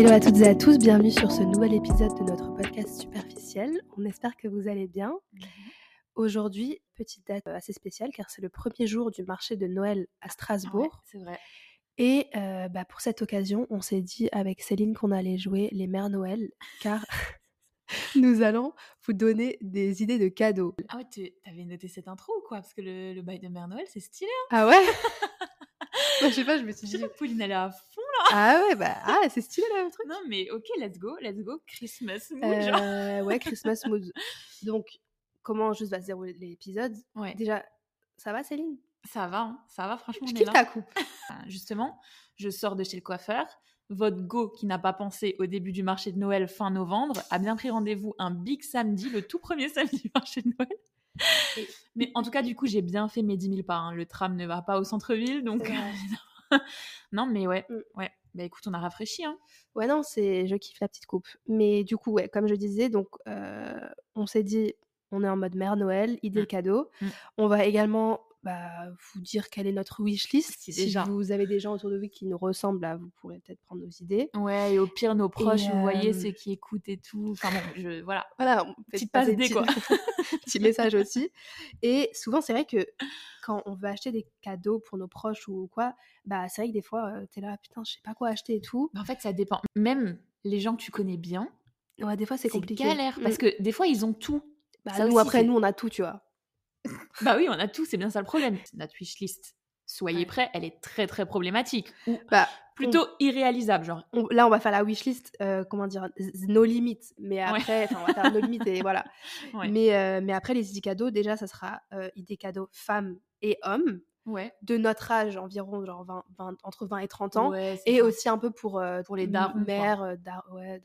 Hello à toutes et à tous, bienvenue sur ce nouvel épisode de notre podcast superficiel. On espère que vous allez bien. Aujourd'hui, petite date assez spéciale car c'est le premier jour du marché de Noël à Strasbourg. c'est vrai. Et euh, bah, pour cette occasion, on s'est dit avec Céline qu'on allait jouer les Mères Noël car nous allons vous donner des idées de cadeaux. Ah ouais, tu avais noté cette intro ou quoi? Parce que le, le bail de Mère Noël, c'est stylé. Hein Ah ouais? Bah, Je sais pas, je me suis dit. Pauline, elle est à fond. Ah ouais, bah ah, c'est stylé là le truc. Non, mais ok, let's go, let's go. Christmas mood, genre. Euh, ouais, Christmas mood. Donc, comment juste va se dérouler l'épisode? Ouais, Déjà, ça va Céline? Ça va, hein, ça va, franchement, Je on est là. ta coupe. Justement, je sors de chez le coiffeur. Votre go qui n'a pas pensé au début du marché de Noël fin novembre a bien pris rendez-vous un big samedi, le tout premier samedi du marché de Noël. Mais en tout cas, du coup, j'ai bien fait mes 10 000 pas. hein. Le tram ne va pas au centre-ville, donc. Non, mais ouais, Mm. ouais. Bah écoute, on a rafraîchi. Hein. Ouais, non, c'est je kiffe la petite coupe. Mais du coup, ouais, comme je disais, donc euh, on s'est dit, on est en mode mère Noël, idée Mm. cadeau. Mm. On va également bah, vous dire quelle est notre wish list. Si, déjà. vous avez des gens autour de vous qui nous ressemblent, là, vous pourrez peut-être prendre nos idées. Ouais, et au pire, nos proches, vous voyez, euh, ceux qui écoutent et tout. Enfin bon, je, voilà. Voilà, Petite passe D, quoi. petit, message aussi. Et souvent, c'est vrai que quand on veut acheter des cadeaux pour nos proches ou quoi, bah c'est vrai que des fois, euh, t'es là, putain, je sais pas quoi acheter et tout. Mais en fait, ça dépend. Même les gens que tu connais bien, Ouais, des fois, c'est c'est compliqué. galère. Mm. Parce que des fois, ils ont tout. Bah, ça nous, aussi, après, c'est- nous, on a tout, tu vois. Bah oui, on a tout, c'est bien ça le problème. Notre wishlist, soyez prêts, elle est très très problématique. Ou Bah, plutôt irréalisable, genre. on- là, on va faire la wishlist, euh, comment dire, nos limites. Mais après, on va faire nos limites et voilà. Ouais. Mais, euh, mais après, les idées cadeaux, déjà, ça sera euh, idées cadeaux femmes et hommes Ouais. de notre âge, environ genre 20, 20 entre 20 et 30 ans. Ouais, et ça. aussi un peu pour, euh, pour les darons, mères, euh, dar- ouais,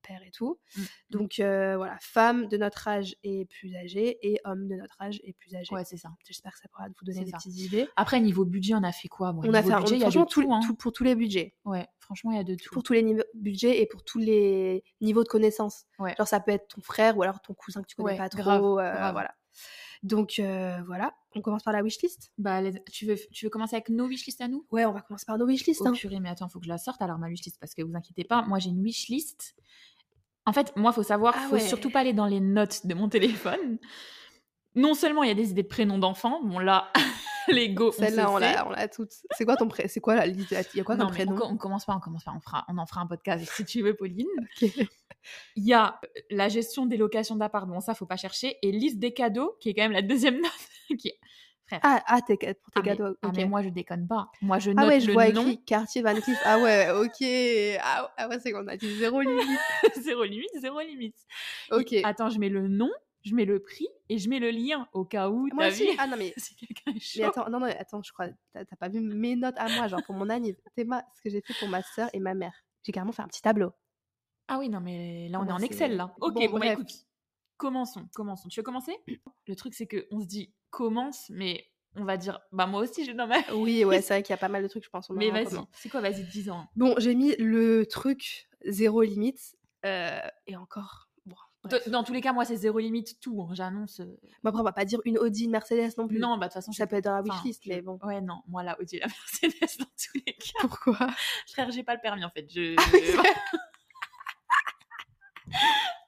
pères et tout. Mm. Donc euh, voilà, femmes de notre âge et plus âgées et hommes de notre âge et plus âgés. Ouais, c'est ça. J'espère que ça pourra vous donner des ça. petites idées. Après, niveau budget, on a fait quoi Bon, on a fait, budget, on- franchement, tout, hein. tout- pour tous les budgets. Ouais, franchement, il y a de tout. Pour tous les budgets et pour tous les niveaux de connaissances. Ouais. Genre, ça peut être ton frère ou alors ton cousin que tu connais Ouais, pas trop. grave, euh, grave. Voilà. Donc euh, voilà, on commence par la wishlist. Bah, les- tu, veux, tu veux commencer avec nos wishlists à nous? Ouais, on va commencer par nos wishlists. Oh hein. purée, mais attends, faut que je la sorte alors ma wishlist parce que vous inquiétez pas, moi j'ai une wishlist. En fait, moi faut savoir, Ah faut ouais. surtout pas aller dans les notes de mon téléphone. Non seulement il y a des idées de prénoms d'enfants, bon là, les go, on Celle-là, on l'a, on l'a toutes. C'est quoi ton pré... C'est quoi la Il y a quoi non, comme mais on, prénom co- on commence pas, on commence pas, on, fera, on en fera un podcast si tu veux, Pauline. Il y a euh, la gestion des locations d'appart, bon ça faut pas chercher, et liste des cadeaux, qui est quand même la deuxième note, qui est... Frère, Ah, ah t'es- pour tes ah, mais- cadeaux. ah, ok. mais moi je déconne pas. Moi je note Ah ouais, je le vois nom, écrit quartier Van Cleef. Ah ouais, ok. Ah, ah ouais, c'est qu'on a dit zéro limite. zéro limite, zéro limite. Ok. Attends, je mets le nom, je mets le prix et je mets le lien au cas où Moi aussi. vu Ah non mais. si quelqu'un est chaud. Mais attends, non, non, attends, je crois, t'as pas vu mes notes à moi, genre pour mon anniv. C'est ma- ce que j'ai fait pour ma soeur et ma mère. J'ai carrément fait un petit tableau. Ah oui, non, mais là on Bon, est en Excel là. Ok, Bon, bon, bah, écoute, commençons, commençons. Tu veux commencer? Le truc c'est que on se dit commence, mais on va dire bah moi aussi j'ai dans ma. Oui, ouais, c'est vrai qu'il y a pas mal de trucs, je pense. on Mais vas-y, c'est quoi Vas-y, hein. 10 ans. Bon, j'ai mis le truc zéro limite. euh, et encore. Dans tous les cas, moi c'est zéro limite tout. hein, J'annonce. euh, Bon, après, on va pas dire une Audi, une Mercedes non plus. Non, bah de toute façon, Ça peut être dans la wishlist, mais bon. Ouais, non, moi la Audi et la Mercedes dans tous les cas. Pourquoi? Frère, j'ai pas le permis en fait. Je... Ah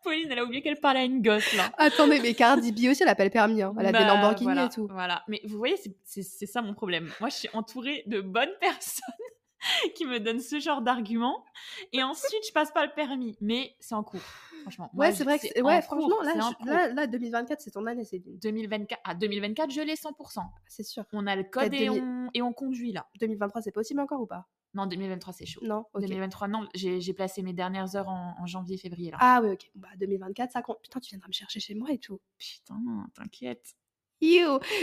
Pauline, elle a oublié qu'elle parlait à une gosse là. Attendez, mais Cardi B aussi, elle appelle permis. Hein. Elle a des Bah, Lamborghini voilà, et tout. Voilà. Mais vous voyez, c'est ça mon problème. Moi, je suis entourée de bonnes personnes qui me donnent ce genre d'arguments. Et ensuite, je passe pas le permis. Mais c'est en cours, franchement. Moi, Ouais, c'est vrai que ouais, cours, franchement, là, je- là, là, 2024, c'est ton année, c'est 2024, à 2024, je l'ai 100%. c'est sûr. On a le code et 2000 on, et on conduit là. 2023, c'est possible encore ou pas? Non, 2023, c'est chaud. Non Ok. 2023, non, j'ai j'ai placé mes dernières heures en, en janvier, février là. Ah oui, ok. Bah, 2024, ça compte. Putain, tu viendras me chercher chez moi et tout. Putain, t'inquiète.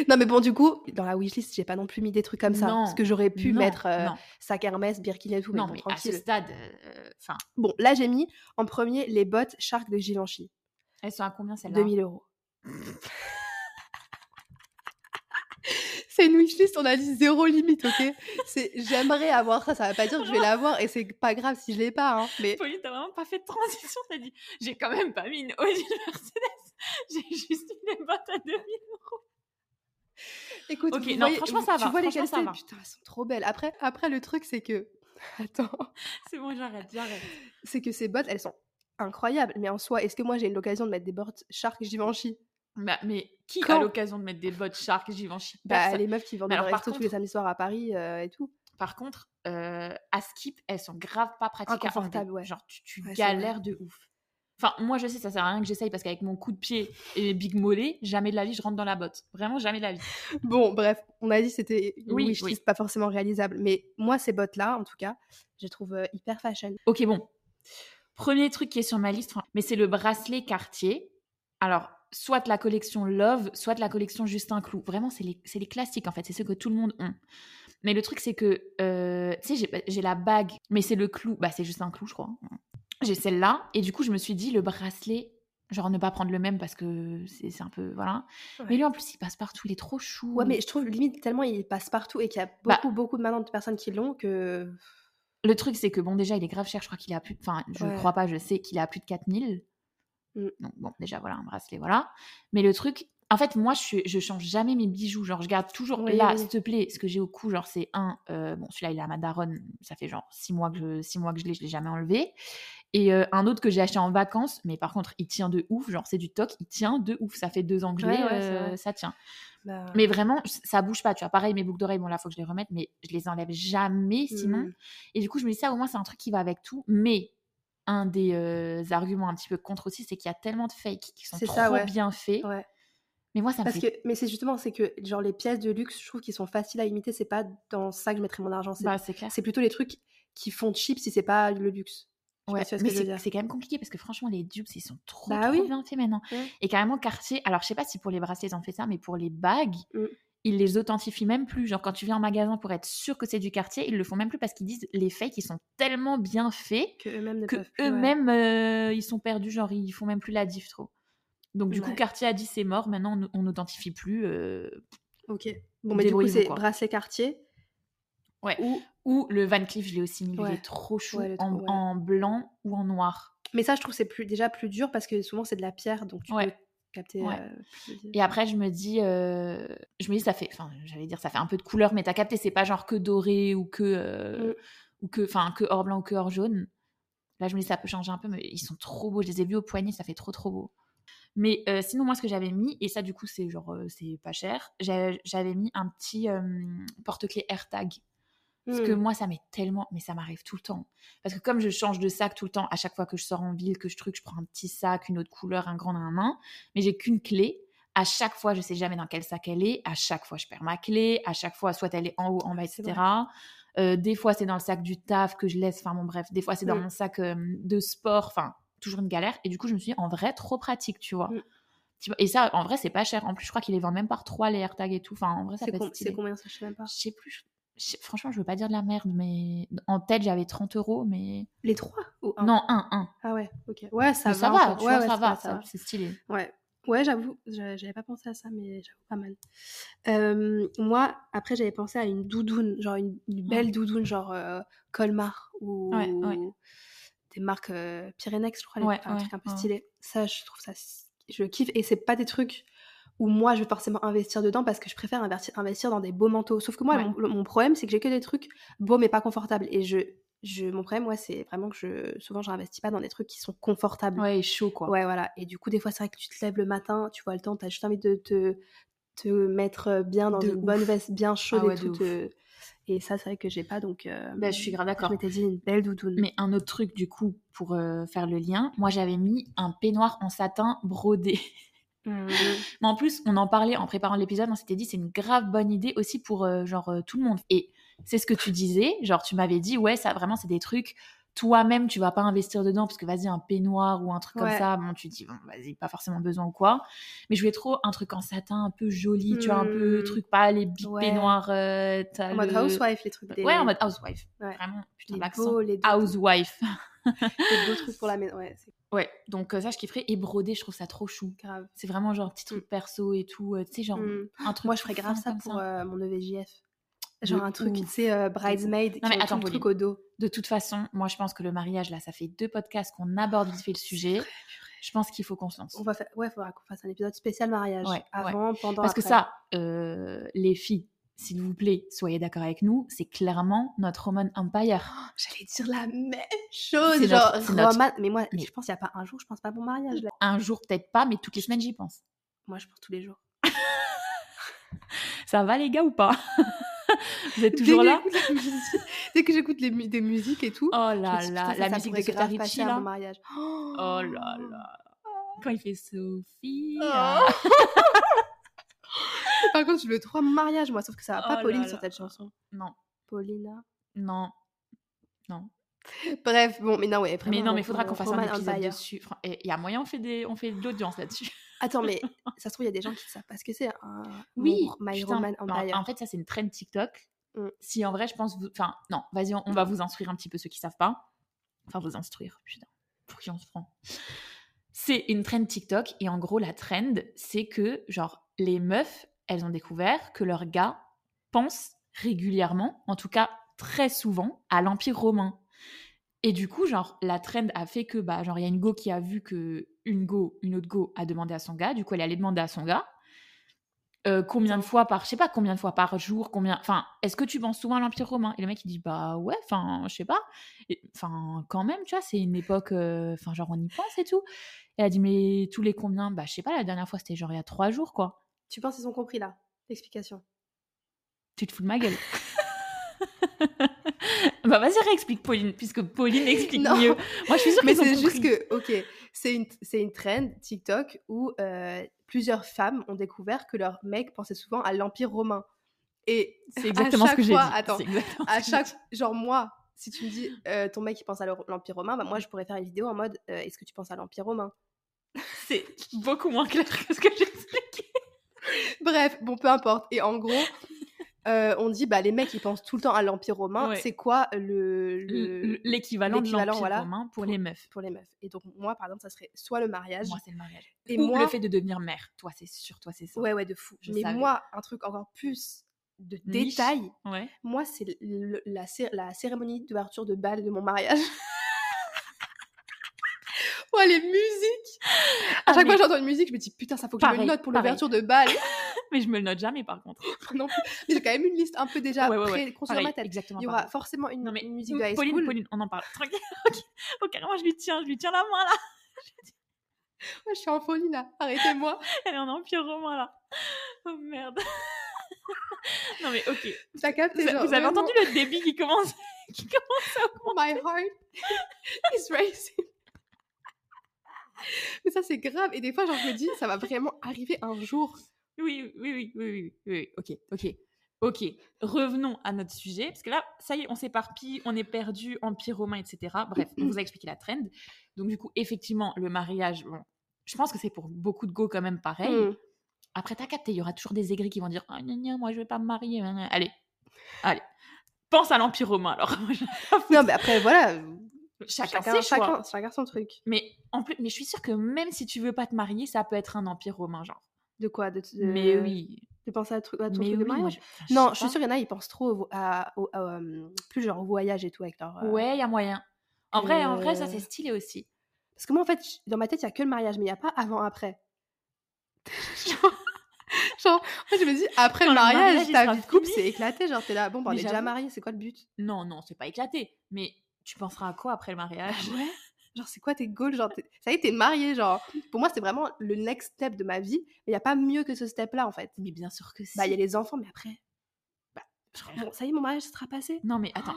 Non, mais bon, du coup, dans la wishlist, j'ai pas non plus mis des trucs comme ça. Non, parce que j'aurais pu Non, mettre euh, sac Hermès, Birkin et tout. Mais non, bon, mais à ce tranquille. stade, euh, Bon, là, j'ai mis en premier les bottes Shark de Givenchy. elles sont à combien celles-là? 2000 euros. C'est une wishlist, on a dit zéro limite, ok? C'est j'aimerais avoir ça, ça va pas dire que je vais l'avoir et c'est pas grave si je l'ai pas, hein. Mais Pauline, t'as vraiment pas fait de transition. T'as dit, j'ai quand même pas mis une Audi Mercedes. J'ai juste mis les bottes à 2000 euros. écoute, Ok, vous non, voyez- franchement, ça tu va, vois lesquelles ça c'est va. Putain, elles sont trop belles. Après, après le truc c'est que Attends. C'est bon, j'arrête, j'arrête. C'est que ces bottes, elles sont incroyables. Mais en soi, est-ce que moi j'ai eu l'occasion de mettre des bottes Shark Givenchy? Bah, mais qui Quand a l'occasion de mettre des bottes Shark Givenchy Bah, les meufs qui vendent des restos tous les samedis soirs à Paris euh, et tout. Par contre, euh, à Skip, elles sont grave pas pratiques à ouais. Genre, tu, tu Ouais, galères de ouf. Enfin, moi, je sais, ça sert à rien que j'essaye parce qu'avec mon coup de pied et mes big mollets, jamais de la vie, je rentre dans la botte. Vraiment, jamais de la vie. Bon, bref, on a dit que c'était Oui, wishlist oui. pas forcément réalisable. Mais moi, ces bottes-là, en tout cas, je les trouve euh, hyper fashion. Ok, bon. Premier truc qui est sur ma liste, mais c'est le bracelet Cartier. Alors, soit la collection Love, soit la collection Justin Clou. Vraiment, c'est les, les classiques, en fait. C'est ceux que tout le monde a. Mais le truc, c'est que, euh, tu sais, j'ai- j'ai la bague, mais c'est le clou. Bah, c'est Justin Clou, je crois. J'ai celle-là. Et du coup, je me suis dit, le bracelet, genre ne pas prendre le même parce que c'est un peu. Voilà. Ouais. Mais lui, en plus, il passe partout. Il est trop chou. Ouais, mais je trouve limite tellement il passe partout et qu'il y a Bah. beaucoup, beaucoup de maintenant de personnes qui l'ont que. Le truc, c'est que, bon, déjà, il est grave cher. Je crois qu'il est à plus. de- Enfin, je Ouais. crois pas, je sais qu'il est à plus de 4000. Mm. Donc, bon, déjà, voilà, un bracelet, voilà. Mais le truc, en fait, moi, je, change jamais mes bijoux. Genre, je garde toujours Oui, là, oui. s'il te plaît, ce que j'ai au cou, genre, c'est un. euh, bon, celui-là, il est à ma daronne. Ça fait genre six mois que je, six mois que je l'ai, je l'ai jamais enlevé. Et euh, un autre que j'ai acheté en vacances, mais par contre, il tient de ouf. Genre, c'est du toc, il tient de ouf. Ça fait deux ans que je l'ai, ouais, euh, ça tient. Bah, Mais vraiment, ça bouge pas. Tu vois, pareil, mes boucles d'oreilles, bon, là, faut que je les remette, mais je les enlève jamais sinon. mm. Et du coup, je me dis ça, au moins, c'est un truc qui va avec tout. Mais un des euh, arguments un petit peu contre aussi, c'est qu'il y a tellement de fakes qui sont trop ça, ouais. bien faits. Ouais. Mais moi, ça me Parce fait. que, mais c'est justement, c'est que genre les pièces de luxe, je trouve qu'ils sont faciles à imiter. C'est pas dans ça que je mettrais mon argent. C'est Bah, c'est clair. c'est plutôt les trucs qui font cheap si c'est pas le luxe. Ouais, si mais c'est quand même compliqué parce que franchement, les dupes, ils sont trop, Bah trop oui. bien faits maintenant. Et carrément, Cartier, alors je sais pas si pour les bracelets, ils ont fait ça, mais pour les bagues, Mm. Ils les authentifient même plus. Genre, quand tu viens en magasin pour être sûr que c'est du Cartier, ils le font même plus parce qu'ils disent les fakes, ils sont tellement bien faits Que eux-mêmes que ouais. euh, ils sont perdus, genre ils font même plus la diff trop. Donc du coup Ouais. Cartier a dit c'est mort, maintenant on- n'authentifie plus. euh, Ok. Bon, mais du coup, c'est quoi. bracelet quartier. Ouais. Ou... Ou le Van Cleef, je l'ai aussi mis, lui, il Ouais. est trop chou Ouais, en, ouais. blanc ou en noir. Mais ça, je trouve que c'est plus, déjà plus dur parce que souvent c'est de la pierre, donc tu Ouais. peux capter. Ouais. euh, Et après je me dis, euh, je me dis ça fait, enfin j'allais dire ça fait un peu de couleur, mais t'as capté c'est pas genre que doré ou que euh, Mm. ou que, enfin que or blanc ou que or jaune. Là je me dis ça peut changer un peu, mais ils sont trop beaux. Je les ai vus au poignet, ça fait trop trop beau. Mais sinon, moi, ce que j'avais mis, et ça, du coup, c'est genre, c'est pas cher, j'avais mis un petit porte-clés AirTag. Parce que Hmm. moi, ça m'est tellement. Mais ça m'arrive tout le temps. Parce que comme je change de sac tout le temps, à chaque fois que je sors en ville, que je truc, je prends un petit sac, une autre couleur, un grand, un main, mais j'ai qu'une clé. À chaque fois, je sais jamais dans quel sac elle est. À chaque fois, je perds ma clé. À chaque fois, soit elle est en haut, en bas, etc. Euh, des fois, c'est dans le sac du taf que je laisse. Enfin, bon, bref. Des fois, c'est dans Mm. mon sac euh, de sport. Enfin, toujours une galère. Et du coup, je me suis dit, en vrai, trop pratique, tu vois. Mm. Vois, Et ça, en vrai, c'est pas cher. En plus, je crois qu'ils les vendent même par trois, les AirTags et tout. Enfin, en vrai, ça C'est com- combien ça? Je sais même pas. Je sais plus. Franchement, je veux pas dire de la merde, mais en tête, j'avais 30 euros, mais. Les trois ou un? Non, un, un. Ah ouais, ok. Ouais, ça va. va, tu ouais, vois, ouais, ça va, ça- c'est stylé. Ouais. Ouais, j'avoue, j'a- j'avais pas pensé à ça, mais j'avoue pas mal. Euh, moi, après, j'avais pensé à une doudoune, genre une, une belle doudoune, genre euh, Colmar ou des marques euh, Pyrenex, je crois, les- enfin, un truc un peu stylé. Ça, je trouve ça, je kiffe. Et c'est pas des trucs où moi, je vais forcément investir dedans parce que je préfère investir, investir dans des beaux manteaux. Sauf que moi, Ouais. mon, problème, c'est que j'ai que des trucs beaux mais pas confortables. Et je, je, mon problème, moi, c'est vraiment que je, souvent, je n'investis pas dans des trucs qui sont confortables. Ouais, et chaud, quoi. Ouais, voilà. Et du coup, des fois, c'est vrai que tu te lèves le matin, tu vois le temps, tu as juste envie de te, te mettre bien dans De une ouf. bonne veste bien chaude Ah ouais, et tout. te- Et ça, c'est vrai que j'ai pas, donc. euh, Bah, je suis grave d'accord. Je m'étais dit une belle doudoune. Mais un autre truc, du coup, pour euh, faire le lien, moi, j'avais mis un peignoir en satin brodé. Mhm. Mais en plus, on en parlait en préparant l'épisode, on s'était dit c'est une grave bonne idée aussi pour euh, genre euh, tout le monde. Et c'est ce que tu disais, genre tu m'avais dit ouais ça vraiment c'est des trucs toi-même tu vas pas investir dedans parce que vas-y un peignoir ou un truc comme ça, bon tu dis bon vas-y pas forcément besoin ou quoi. Mais je voulais trop un truc en satin un peu joli, tu vois un peu Hmm. truc pas les big Ouais. peignoirs euh, En mode housewife, les trucs des. Ouais en mode housewife. Ouais. Vraiment putain les l'accent. Housewife. les beaux trucs pour la maison. Ouais, Ouais, donc euh, ça je kifferais et brodé, je trouve ça trop chou. grave. C'est vraiment genre petit truc perso et tout, euh, tu sais genre Mm. un truc Moi, je ferais grave ça pour euh, mon EVJF. Genre De un truc, tu sais, bridesmaid, Non, mais attends, le truc au dos. De toute façon, moi je pense que le mariage là, ça fait deux podcasts qu'on aborde vite fait le sujet. Je pense qu'il faut qu'on se lance. On va faire, ouais, faudra qu'on fasse un épisode spécial mariage. Ouais, ouais. Avant, pendant, Parce que ça, les filles, s'il vous plaît, soyez d'accord avec nous, c'est clairement notre Roman Empire. J'allais dire la même chose. Genre, notre- Mais moi, Mais- je pense qu'il n'y a pas un jour, je pense pas à mon mariage. Là. Un jour, peut-être pas, mais toutes les semaines, j'y pense. Moi, je pense tous les jours. Ça va, les gars, ou pas? Vous êtes toujours là? Dès que j'écoute les des musiques et tout, Oh là dis, là, ça, la ça musique de grave Richie, passer à là. mon mariage. Oh là là. Quand il fait Sophie. Oh. Par contre, je veux trop un mariage, moi, sauf que ça va Oh pas là Pauline là. sur cette chanson. Non, Paulina. non, non. Bref, bon, mais non, ouais, vraiment. mais non, mais il faudra qu'on fasse un épisode Empire. dessus. Fran- et Il y a moyen, on fait, des, on fait de l'audience là-dessus. Attends, mais ça se trouve, il y a des gens qui savent pas ce que c'est un Oui, mon- My. Roman Non, Empire. en fait, ça, c'est une trend TikTok. Mm. Si en vrai, je pense. vous- Enfin, non, vas-y, on, on va vous instruire un petit peu ceux qui savent pas. Enfin, vous instruire, putain. Pour qui on se prend C'est une trend TikTok. Et en gros, la trend, c'est que, genre, les meufs, elles ont découvert que leurs gars pensent régulièrement, en tout cas très souvent, à l'Empire romain. Et du coup, genre, la trend a fait que, bah, genre, il y a une go qui a vu que une go, une autre go a demandé à son gars. Du coup, elle est allée demander à son gars. euh, combien de fois par, je sais pas combien de fois par jour, combien, enfin, est-ce que tu penses souvent à l'Empire romain? Et le mec il dit bah ouais, enfin, je sais pas, Et, enfin, quand même, tu vois, c'est une époque, euh, enfin, genre on y pense et tout. Elle a dit mais tous les combien? Bah je sais pas, la dernière fois c'était genre il y a trois jours quoi. Tu penses qu'ils ont compris là L'explication? Tu te fous de ma gueule. bah vas-y réexplique Pauline, puisque Pauline explique Non. mieux. Moi je suis sûre ont c'est juste que, ok, c'est une, c'est une trend TikTok où euh, plusieurs femmes ont découvert que leur mec pensait souvent à l'Empire romain. Et c'est exactement ce chaque que j'ai dit. attends, à que chaque, genre moi, si tu me dis euh, ton mec il pense à l'Empire romain, bah moi je pourrais faire une vidéo en mode euh, est-ce que tu penses à l'Empire romain? C'est beaucoup moins clair que ce que j'ai. Bref, bon peu importe. Et en gros, euh, on dit bah les mecs ils pensent tout le temps à l'Empire romain. Ouais. C'est quoi le, le- L'équivalent de l'Empire voilà, romain pour pour- les meufs. pour les meufs Et donc moi par exemple ça serait soit le mariage. Moi, c'est le mariage. et Ou moi, le fait de devenir mère. Toi, c'est sûr, toi, c'est ça. ouais ouais de fou. Je Mais savais. moi un truc encore plus de Niche. Ouais. Moi, c'est la, la cérémonie d'ouverture de bal de mon mariage. ouais, les musiques À Ah, chaque mais- fois que j'entends une musique, je me dis putain, ça faut que je me Pareil, le note pour pareil. l'ouverture de bal. Mais je me le note jamais, par contre. non plus. Mais j'ai quand même une liste un peu déjà Ouais, ouais, dans Pareil, ma tête. exactement. Il y aura pareil. forcément une, Non, mais une musique de high Pauline, school. Pauline, on en parle. Tranquille. ok, ok, carrément, je lui tiens, je lui tiens la main là. Je suis en folie là, arrêtez-moi. Elle est en empire romain là. Oh merde. non mais ok. T'as capté, Vous, genre, vous avez vraiment, entendu le débit qui commence, qui commence à augmenter? My heart is racing. Mais ça, c'est grave. Et des fois, genre, je me dis, ça va vraiment arriver un jour. Oui, oui, oui, oui, oui, oui, oui, ok, ok. Ok, revenons à notre sujet, parce que là, ça y est, on s'éparpille, on est perdu, Empire romain, etc. Bref, on vous a expliqué la trend. Donc, du coup, effectivement, le mariage, bon, je pense que c'est pour beaucoup de go quand même pareil. Hmm. Après, t'as capté, il y aura toujours des aigris qui vont dire Ah, gna, gna, moi, je vais pas me marier. gna. Allez, allez. Pense à l'Empire romain, alors. Non, mais après, voilà. Chacun, Chacun, ses choix. chacun, chacun son truc. Mais, en plus, mais je suis sûre que même si tu veux pas te marier, ça peut être un Empire romain, genre. De quoi? De, de- Mais oui. De penser à, tru- à ton Mais truc oui, mariage? je Non, je suis sûre qu'il y en a, ils pensent trop au, à, au- à, euh, plus genre au voyage et tout avec leur. euh, Ouais, il y a moyen. En vrai, en vrai, ça, Euh, c'est stylé aussi. Parce que moi, en fait, dans ma tête, il y a que le mariage, mais il n'y a pas avant-après. genre, genre, je me dis, après Quand le mariage, ta vie de couple, c'est éclaté. Genre, t'es là, bon, bah, on est déjà mariés, c'est quoi le but? Non, non, c'est pas éclaté. Mais tu penseras à quoi après le mariage? Ouais. Genre, c'est quoi tes goals? Genre, ça y est, t'es marié. Genre, pour moi, c'est vraiment le next step de ma vie. Il n'y a pas mieux que ce step-là, en fait. Mais bien sûr que si. Bah, il y a les enfants, mais après. Bah. Bon, ça y est, mon mariage sera passé. Non, mais attends.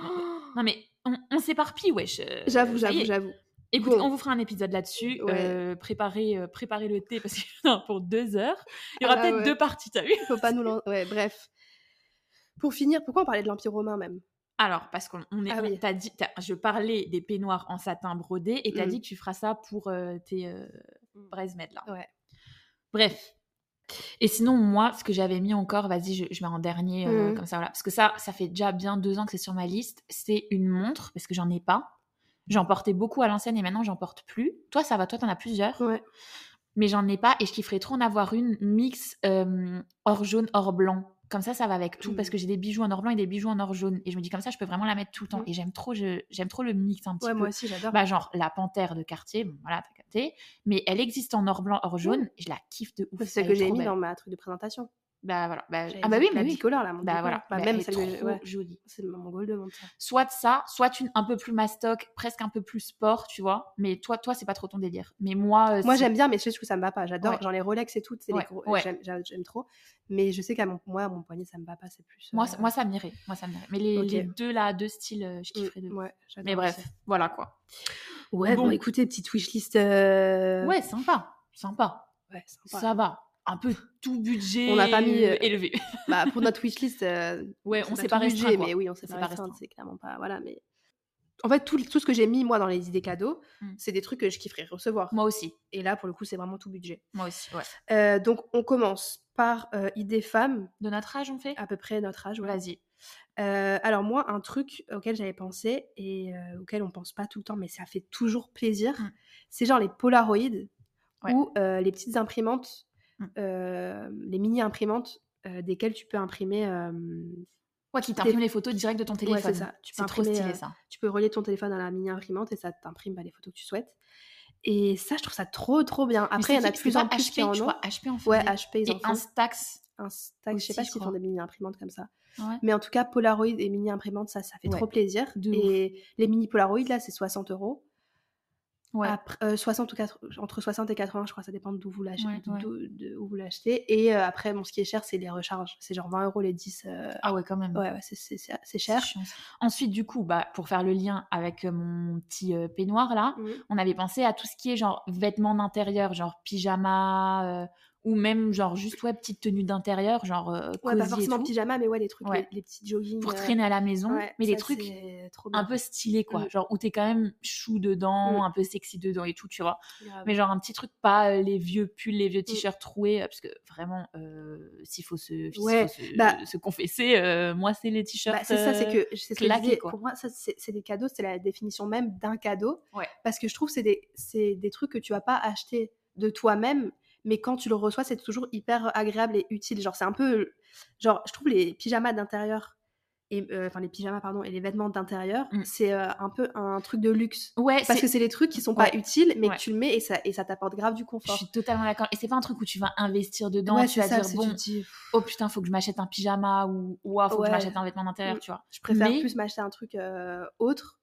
Non, mais on, on s'éparpille, wesh. euh, J'avoue, j'avoue, j'avoue. Écoute, Bon. on vous fera un épisode là-dessus. Ouais. Euh, préparez, euh, préparez le thé parce a pour deux heures. Il y Ah aura là, peut-être ouais. deux parties, t'as vu? Faut pas nous lan- Ouais, bref. Pour finir, pourquoi on parlait de l'Empire romain même? Alors, parce qu'on on est, Ah on- oui. t'as dit, t'as- je parlais des peignoirs en satin brodé et t'as Mm. dit que tu feras ça pour euh, tes euh, bridesmaids là. Ouais. Bref. Et sinon, moi, ce que j'avais mis encore, vas-y, je, je mets en dernier, euh, Mm. comme ça, voilà. Parce que ça, ça fait déjà bien deux ans que c'est sur ma liste. C'est une montre, parce que j'en ai pas. J'en portais beaucoup à l'ancienne et maintenant, j'en porte plus. Toi, ça va, toi, t'en as plusieurs. Ouais. Mais j'en ai pas et je kifferais trop en avoir une mix euh, or jaune, or blanc. Comme ça, ça va avec tout parce que j'ai des bijoux en or blanc et des bijoux en or jaune. Et je me dis comme ça, je peux vraiment la mettre tout le temps. Mm. Et j'aime trop, j'aime trop le mix un petit Ouais, peu. moi aussi, j'adore. Bah, genre la panthère de quartier, bon, voilà, t'as capté. Mais elle existe en or blanc, or jaune. Et je la kiffe de ouf. c'est ce que j'ai mis belle. dans ma truc de présentation. Bah voilà. Bah, ah bah oui, mais oui. bicolore, là, mon Bah voilà. Bah, Bah, même celle trop ouais. jolie. C'est mon goal de ça. Soit ça, soit une un peu plus mastoc, presque un peu plus sport, tu vois. Mais toi, toi, c'est pas trop ton délire. Mais moi, euh, Moi, j'aime bien, mais je sais que ça me va pas. J'adore, Ouais. genre les Rolex et tout, c'est Ouais, gros, j'aime, trop. Mais je sais qu'à mon, moi, à mon poignet, ça me va pas, c'est plus. Moi, euh, ça- moi, ça m'irait. Moi, ça m'irait. Mais les, les deux là, deux styles, euh, je mm, kifferais de. ouf. ouais, j'adore Mais bref, voilà quoi. Ouais, bon, Bon. écoutez, petite wishlist. euh, Ouais, sympa, sympa. ouais, sympa. Ça va. Un peu tout budget On n'a pas mis, euh, élevé. Bah, pour notre wishlist, euh, Ouais, on s'est pas restreint. budget, mais oui, on s'est pas pas restreint, c'est clairement pas. Voilà, mais. En fait, tout, tout ce que j'ai mis, moi, dans les idées cadeaux, Mm. c'est des trucs que je kifferais recevoir. Moi aussi. Et là, pour le coup, c'est vraiment tout budget. Moi aussi, ouais. Euh, donc, on commence par euh, idée femme, De notre âge, on fait? À peu près notre âge. ouais. Vas-y. Alors moi, un truc auquel j'avais pensé et auquel on pense pas tout le temps, mais ça fait toujours plaisir, Mm. c'est genre les Polaroid Ouais. ou les petites imprimantes. Euh, les mini imprimantes euh, desquelles tu peux imprimer. euh, Ouais, qui t'imprime les photos direct de ton téléphone. Ouais, c'est ça. Tu peux C'est trop imprimer, stylé ça. tu peux relier ton téléphone à la mini imprimante et ça t'imprime bah, les photos que tu souhaites. Et ça, je trouve ça trop trop bien. Après, il y en a de plus en plus HP, qui en ont. vois, HP en fait. Ouais, HP, ils en font. Instax. Instax, je sais pas s'ils font des mini imprimantes comme ça. Ouais. Mais en tout cas, Polaroid et mini imprimante, ça, ça fait Ouais. trop plaisir. De ouf. et les mini Polaroid, là, c'est 60 euros. Ouais. Après, euh, 60 ou 80 entre 60 et 80, je crois, ça dépend d'où vous l'achetez. Ouais, ouais. d'où- de où vous l'achetez. Et euh, après, bon, ce qui est cher, c'est les recharges. C'est genre 20 euros les 10. euh, Ah ouais, quand même. Ouais, ouais, c'est- cher. Ensuite, du coup, bah, pour faire le lien avec euh, mon petit euh, peignoir là, on avait pensé à tout ce qui est genre vêtements d'intérieur, genre pyjama, euh, ou même genre juste ouais, petite tenue d'intérieur, genre euh, Ouais, pas forcément pyjama, mais ouais, les trucs, Ouais. les, les petits jogging. pour euh, traîner à la maison, ouais, mais des trucs un peu stylés quoi, Mm. genre où t'es quand même chou dedans, Mm. un peu sexy dedans et tout, tu vois. Grave. Mais genre un petit truc, pas euh, les vieux pulls, les Mm. vieux t-shirts troués, euh, parce que vraiment, euh, s'il faut se, Ouais, faut se, bah- se confesser, euh, moi c'est les t-shirts. Bah, c'est ça, c'est que c'est ce. Pour moi, ça, c'est des cadeaux, c'est la définition même d'un cadeau. Ouais. Parce que je trouve c'est des, c'est des trucs que tu vas pas acheter de toi-même, mais quand tu le reçois, c'est toujours hyper agréable et utile. Genre, c'est un peu. Genre, je trouve les pyjamas d'intérieur. Et, euh, enfin, les pyjamas, pardon, et les vêtements d'intérieur, Mm. c'est euh, un peu un truc de luxe. Ouais, Parce que c'est des trucs qui sont pas Ouais. utiles, mais Ouais. que tu le mets et ça, et ça t'apporte grave du Je confort. suis totalement d'accord. Et c'est pas un truc où tu vas investir dedans, Ouais, tu vas ça, dire bon, dis, oh putain, faut que je m'achète un pyjama ou ou ah, faut que je m'achète un vêtement d'intérieur, Mm. tu vois. je préfère Mais- plus m'acheter un truc euh, autre.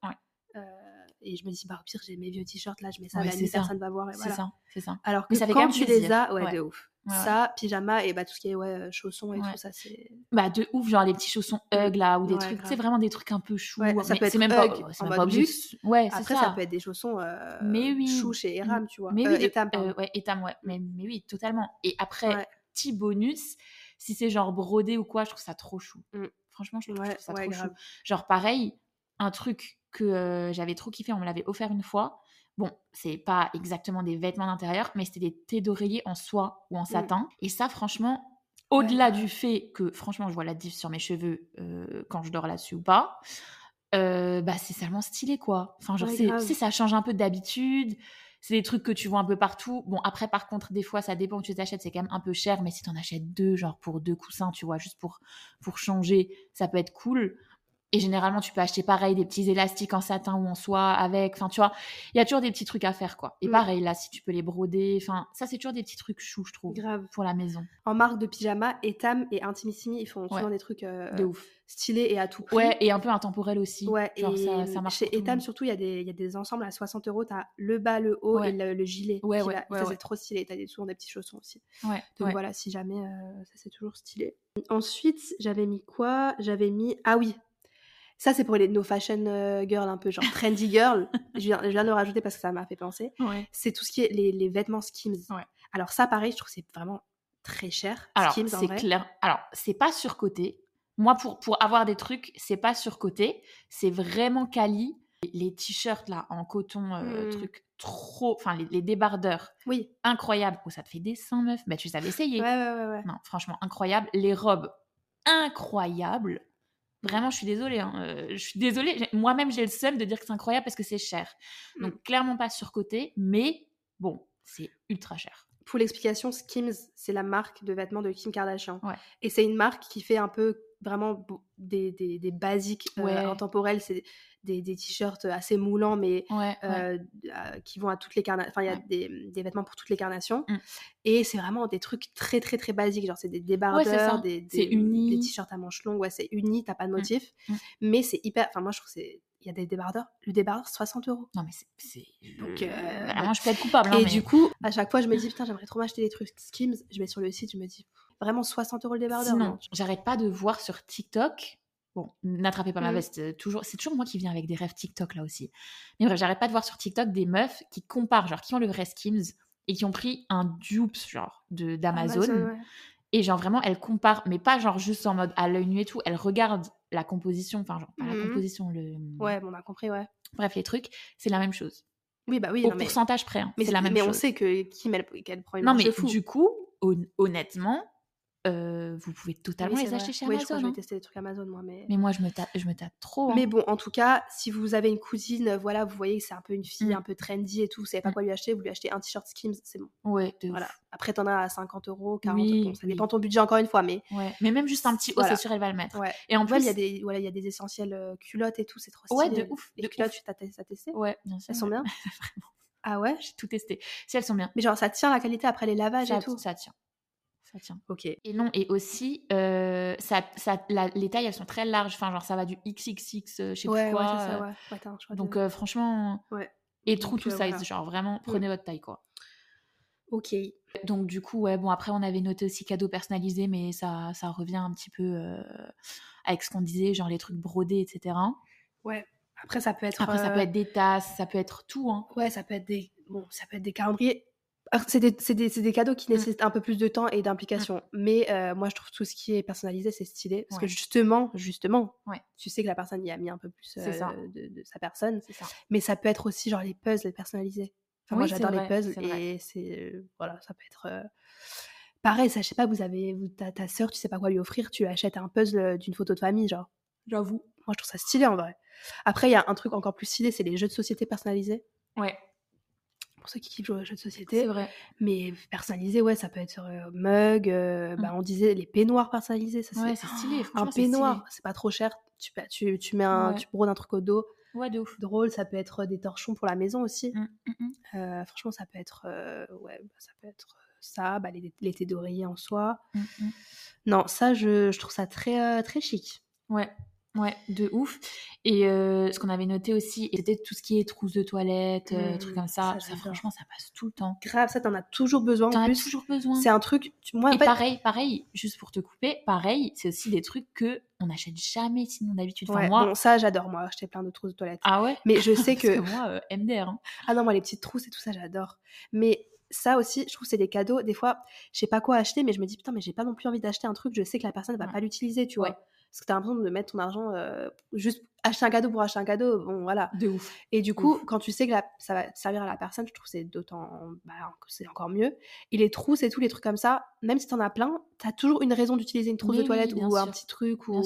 Et je me dis, bah, au pire, j'ai mes vieux t-shirts là, je mets ça, Ouais, la c'est nuit, ça. personne va voir. Et C'est voilà. ça, c'est ça. Alors que Mais ça fait quand tu les plaisir. as, ouais, Ouais. de ouf. Ouais. Ça, pyjama et bah tout ce qui est ouais, euh, chaussons et tout ça, c'est. Bah de ouf, genre les petits chaussons Hug là ou des trucs, tu sais vraiment des trucs un peu chou. Ouais, ça peut c'est même pas, Hug c'est même pas luxe. Ouais, Après, ça. ça. peut être des chaussons euh, Mais oui. chou chez Eram, tu vois. Mais Euh, oui, Etam, euh, ouais, Etam, ouais. Mais, mais oui, totalement. Et après, petit bonus, si c'est genre brodé ou quoi, je trouve ça trop chou. Mm. Franchement, je trouve, ça trop chou. Genre pareil, un truc que euh, j'avais trop kiffé, on me l'avait offert une fois. Bon, c'est pas exactement des vêtements d'intérieur, mais c'était des thés d'oreiller en soie ou en satin. Et ça, franchement, au-delà du fait que, franchement, je vois la diff sur mes cheveux euh, quand je dors là-dessus ou pas, euh, bah c'est seulement stylé, quoi. Enfin, genre, Ouais, c'est, ça change un peu d'habitude. C'est des trucs que tu vois un peu partout. Bon, après, par contre, des fois, ça dépend où tu les achètes. C'est quand même un peu cher, mais si tu en achètes deux, genre pour deux coussins, tu vois, juste pour, pour changer, ça peut être cool. Et généralement, tu peux acheter pareil, des petits élastiques en satin ou en soie avec. Enfin, tu vois, il y a toujours des petits trucs à faire, quoi. Et Mm. pareil, là, si tu peux les broder, enfin, ça, c'est toujours des petits trucs choux, je trouve, Grave. pour la maison. En marque de pyjama, Etam et Intimissimi, ils font souvent Ouais. des trucs euh, De ouf. stylés et à tout prix. Ouais, et un peu intemporel aussi. Ouais, Genre, et ça, ça marche chez Etam, surtout, il y, a des- il y a des ensembles à 60 euros. T'as le bas, le haut Ouais. et le, le gilet. Ouais, ouais, ça, c'est trop stylé. T'as souvent des petits chaussons aussi. Ouais, Donc voilà, si jamais, euh, ça c'est toujours stylé. Ensuite, j'avais mis quoi? J'avais mis. Ah oui Ça, c'est pour les no fashion euh, girl, un peu genre trendy girl. je, viens, je viens de le rajouter parce que ça m'a fait penser. Ouais. C'est tout ce qui est les, les vêtements Skims. Ouais. Alors, ça, pareil, je trouve que c'est vraiment très cher. Alors, c'est clair. Alors, c'est pas surcoté. Moi, pour, pour avoir des trucs, c'est pas surcoté. C'est vraiment quali. Les t-shirts, là, en coton, euh, Mm. truc trop... Enfin, les, les débardeurs, Oui. incroyables. Oh, ça te fait des seins, meuf. Bah, tu les avais essayés. Ouais, ouais, ouais. ouais. Non, franchement, incroyable. Les robes, incroyables. Vraiment, je suis désolée. hein, euh, je suis désolée. Moi-même, j'ai le seum de dire que c'est incroyable parce que c'est cher. Donc, Mm. clairement pas surcoté, mais bon, c'est ultra cher. Pour l'explication, Skims, c'est la marque de vêtements de Kim Kardashian. Ouais. Et c'est une marque qui fait un peu vraiment des, des, des basiques euh, Ouais. intemporels. C'est des, des t-shirts assez moulants, mais Ouais, ouais. euh, qui vont à toutes les carnations. Enfin, il y a Ouais. des, des vêtements pour toutes les carnations. Mm. Et c'est vraiment des trucs très, très, très basiques. Genre, c'est des débardeurs, des, des t-shirts à manches longues. Ouais, c'est uni, t'as pas de motif. Mm. Mais c'est hyper. Enfin, moi, je trouve que c'est. Il y a des débardeurs. Le débardeur, 60 euros. Non, mais c'est. Donc, euh, Vraiment, je peux être coupable. hein, Et mais- du coup, à chaque fois, je me dis, putain, j'aimerais trop m'acheter des trucs Skims. Je vais sur le site, je me dis, vraiment 60 euros le débardeur. Sinon, non. j'arrête pas de voir sur TikTok. Bon, n'attrapez pas ma Mm. veste. euh, Toujours, c'est toujours moi qui viens avec des rêves TikTok là aussi. Mais bref, j'arrête pas de voir sur TikTok des meufs qui comparent, genre qui ont le vrai Skims et qui ont pris un dupe genre de d'Amazon. ouais. Et genre vraiment, elles comparent, mais pas genre juste en mode à l'œil nu et tout. Elles regardent la composition, enfin genre pas la Mhm. composition, le Ouais, bon, on a compris, ouais. bref les trucs, c'est la même chose. Oui, bah oui, Au non, mais, pourcentage près, hein, mais, c'est la même mais chose. on sait que Kim, elle, qu'elle prend une non mais fou. du coup, hon- honnêtement, euh, vous pouvez totalement Oui, les acheter vrai. chez Oui, je Amazon. crois que je vais hein. tester des trucs Amazon, moi. Mais... Mais moi, je me, ta- je me tâte trop. hein. mais bon, en tout cas, si vous avez une cousine, voilà, vous voyez que c'est un peu une fille Mm. un peu trendy et tout, vous savez pas Mm. quoi lui acheter, vous lui achetez un t-shirt Skims, c'est bon. Ouais, de Voilà. ouf. Après, t'en as à 50 euros, 40 Oui, bon, ça dépend de ton budget encore une fois, mais Ouais. Mais même juste un petit haut, Voilà. c'est sûr, elle va le mettre. ouais. Et en plus, il y a des, voilà, il y a des essentiels euh, culottes et tout, c'est trop Ouais, stylé. de ouf, Les de culottes, ouf. tu t'as testé? Ouais, bien sûr. Elles sont bien? Ah ouais? J'ai tout testé. Si elles sont bien, Mais genre, ça tient la qualité après les lavages ça, et tout ça tient. Ça tient. Ok. Et non, et aussi, euh, ça, ça, la- les tailles, elles sont très larges. Enfin, genre, ça va du XXX, euh, je sais Ouais, plus quoi. ouais, c'est ça, euh, ouais. Attends, je crois Donc, euh, franchement, Ouais. et true to euh, size, voilà. genre, vraiment, prenez votre taille, quoi. Ok. Donc, du coup, ouais, bon, après, on avait noté aussi cadeaux personnalisés, mais ça, ça revient un petit peu avec ce qu'on disait, genre les trucs brodés, etc. Ouais. Après, ça peut être. Après, ça peut être des tasses, ça peut être tout, hein. Ouais, ça peut être des. Bon, ça peut être des calendriers. Alors, C'est des, des- des cadeaux qui Mm. nécessitent un peu plus de temps et d'implication. Mais euh, moi, je trouve tout ce qui est personnalisé, c'est stylé. Parce Ouais. que justement, justement, Ouais. tu sais que la personne y a mis un peu plus euh, de, de sa personne. Ça. Mais ça peut être aussi genre les puzzles personnalisés. Enfin, moi, Oui, j'adore les puzzles et c'est. euh, voilà, ça peut être. Pareil, ça, je sais pas, vous avez. Vous, ta, ta soeur, tu sais pas quoi lui offrir, tu lui achètes un puzzle d'une photo de famille, genre. J'avoue. Moi, je trouve ça stylé en vrai. Après, il y a un truc encore plus stylé, c'est les jeux de société personnalisés. Ouais, Pour ceux qui jouer aux jeux de c'est société. vrai. Mais personnalisé, ouais, ça peut être euh, mug, euh, bah, Mm. on disait les peignoirs personnalisés, ça Ouais, c'est c'est stylé. un c'est peignoir, c'est pas trop cher. Tu, tu, tu mets un, Ouais. tu brodes un truc au dos. Ouais, de ouf. drôle. Ça peut être des torchons pour la maison aussi. Mm, mm, mm. Euh, franchement, ça peut être, euh, ouais, bah, ça peut être euh, ça, bah, les, les thés d'oreiller en soi. Non, ça, je, je trouve ça très, euh, très chic. Ouais, ouais, de ouf. Et euh, ce qu'on avait noté aussi, c'était tout ce qui est trousse de toilette, euh, trucs comme ça, ça. Franchement, ça passe tout le temps. Grave, ça, t'en as toujours besoin. T'en En as toujours besoin. c'est un truc. tu- moi, en fait, pareil, pareil, juste pour te couper, pareil, c'est aussi des trucs que on n'achète jamais sinon d'habitude. Enfin, ouais, moi, bon, ça, j'adore moi, acheter plein de trousses de toilette. ah ouais? Mais je sais que que moi, euh, MDR. hein. Ah non, moi, les petites trousses et tout ça, j'adore. Mais ça aussi, je trouve que c'est des cadeaux. Des fois, je sais pas quoi acheter, mais je me dis, putain, mais j'ai pas non plus envie d'acheter un truc, je sais que la personne ne va Ouais. pas l'utiliser, tu vois. Ouais. Parce que t'as l'impression de mettre ton argent euh, juste acheter un cadeau pour acheter un cadeau. Bon, voilà. De ouf. Et du coup, Ouf. quand tu sais que la- ça va servir à la personne, je trouve que c'est d'autant. Bah, c'est encore mieux. Et les trousses et tous les trucs comme ça, même si t'en as plein, t'as toujours une raison d'utiliser une trousse de toilette oui, ou un petit truc. Ou...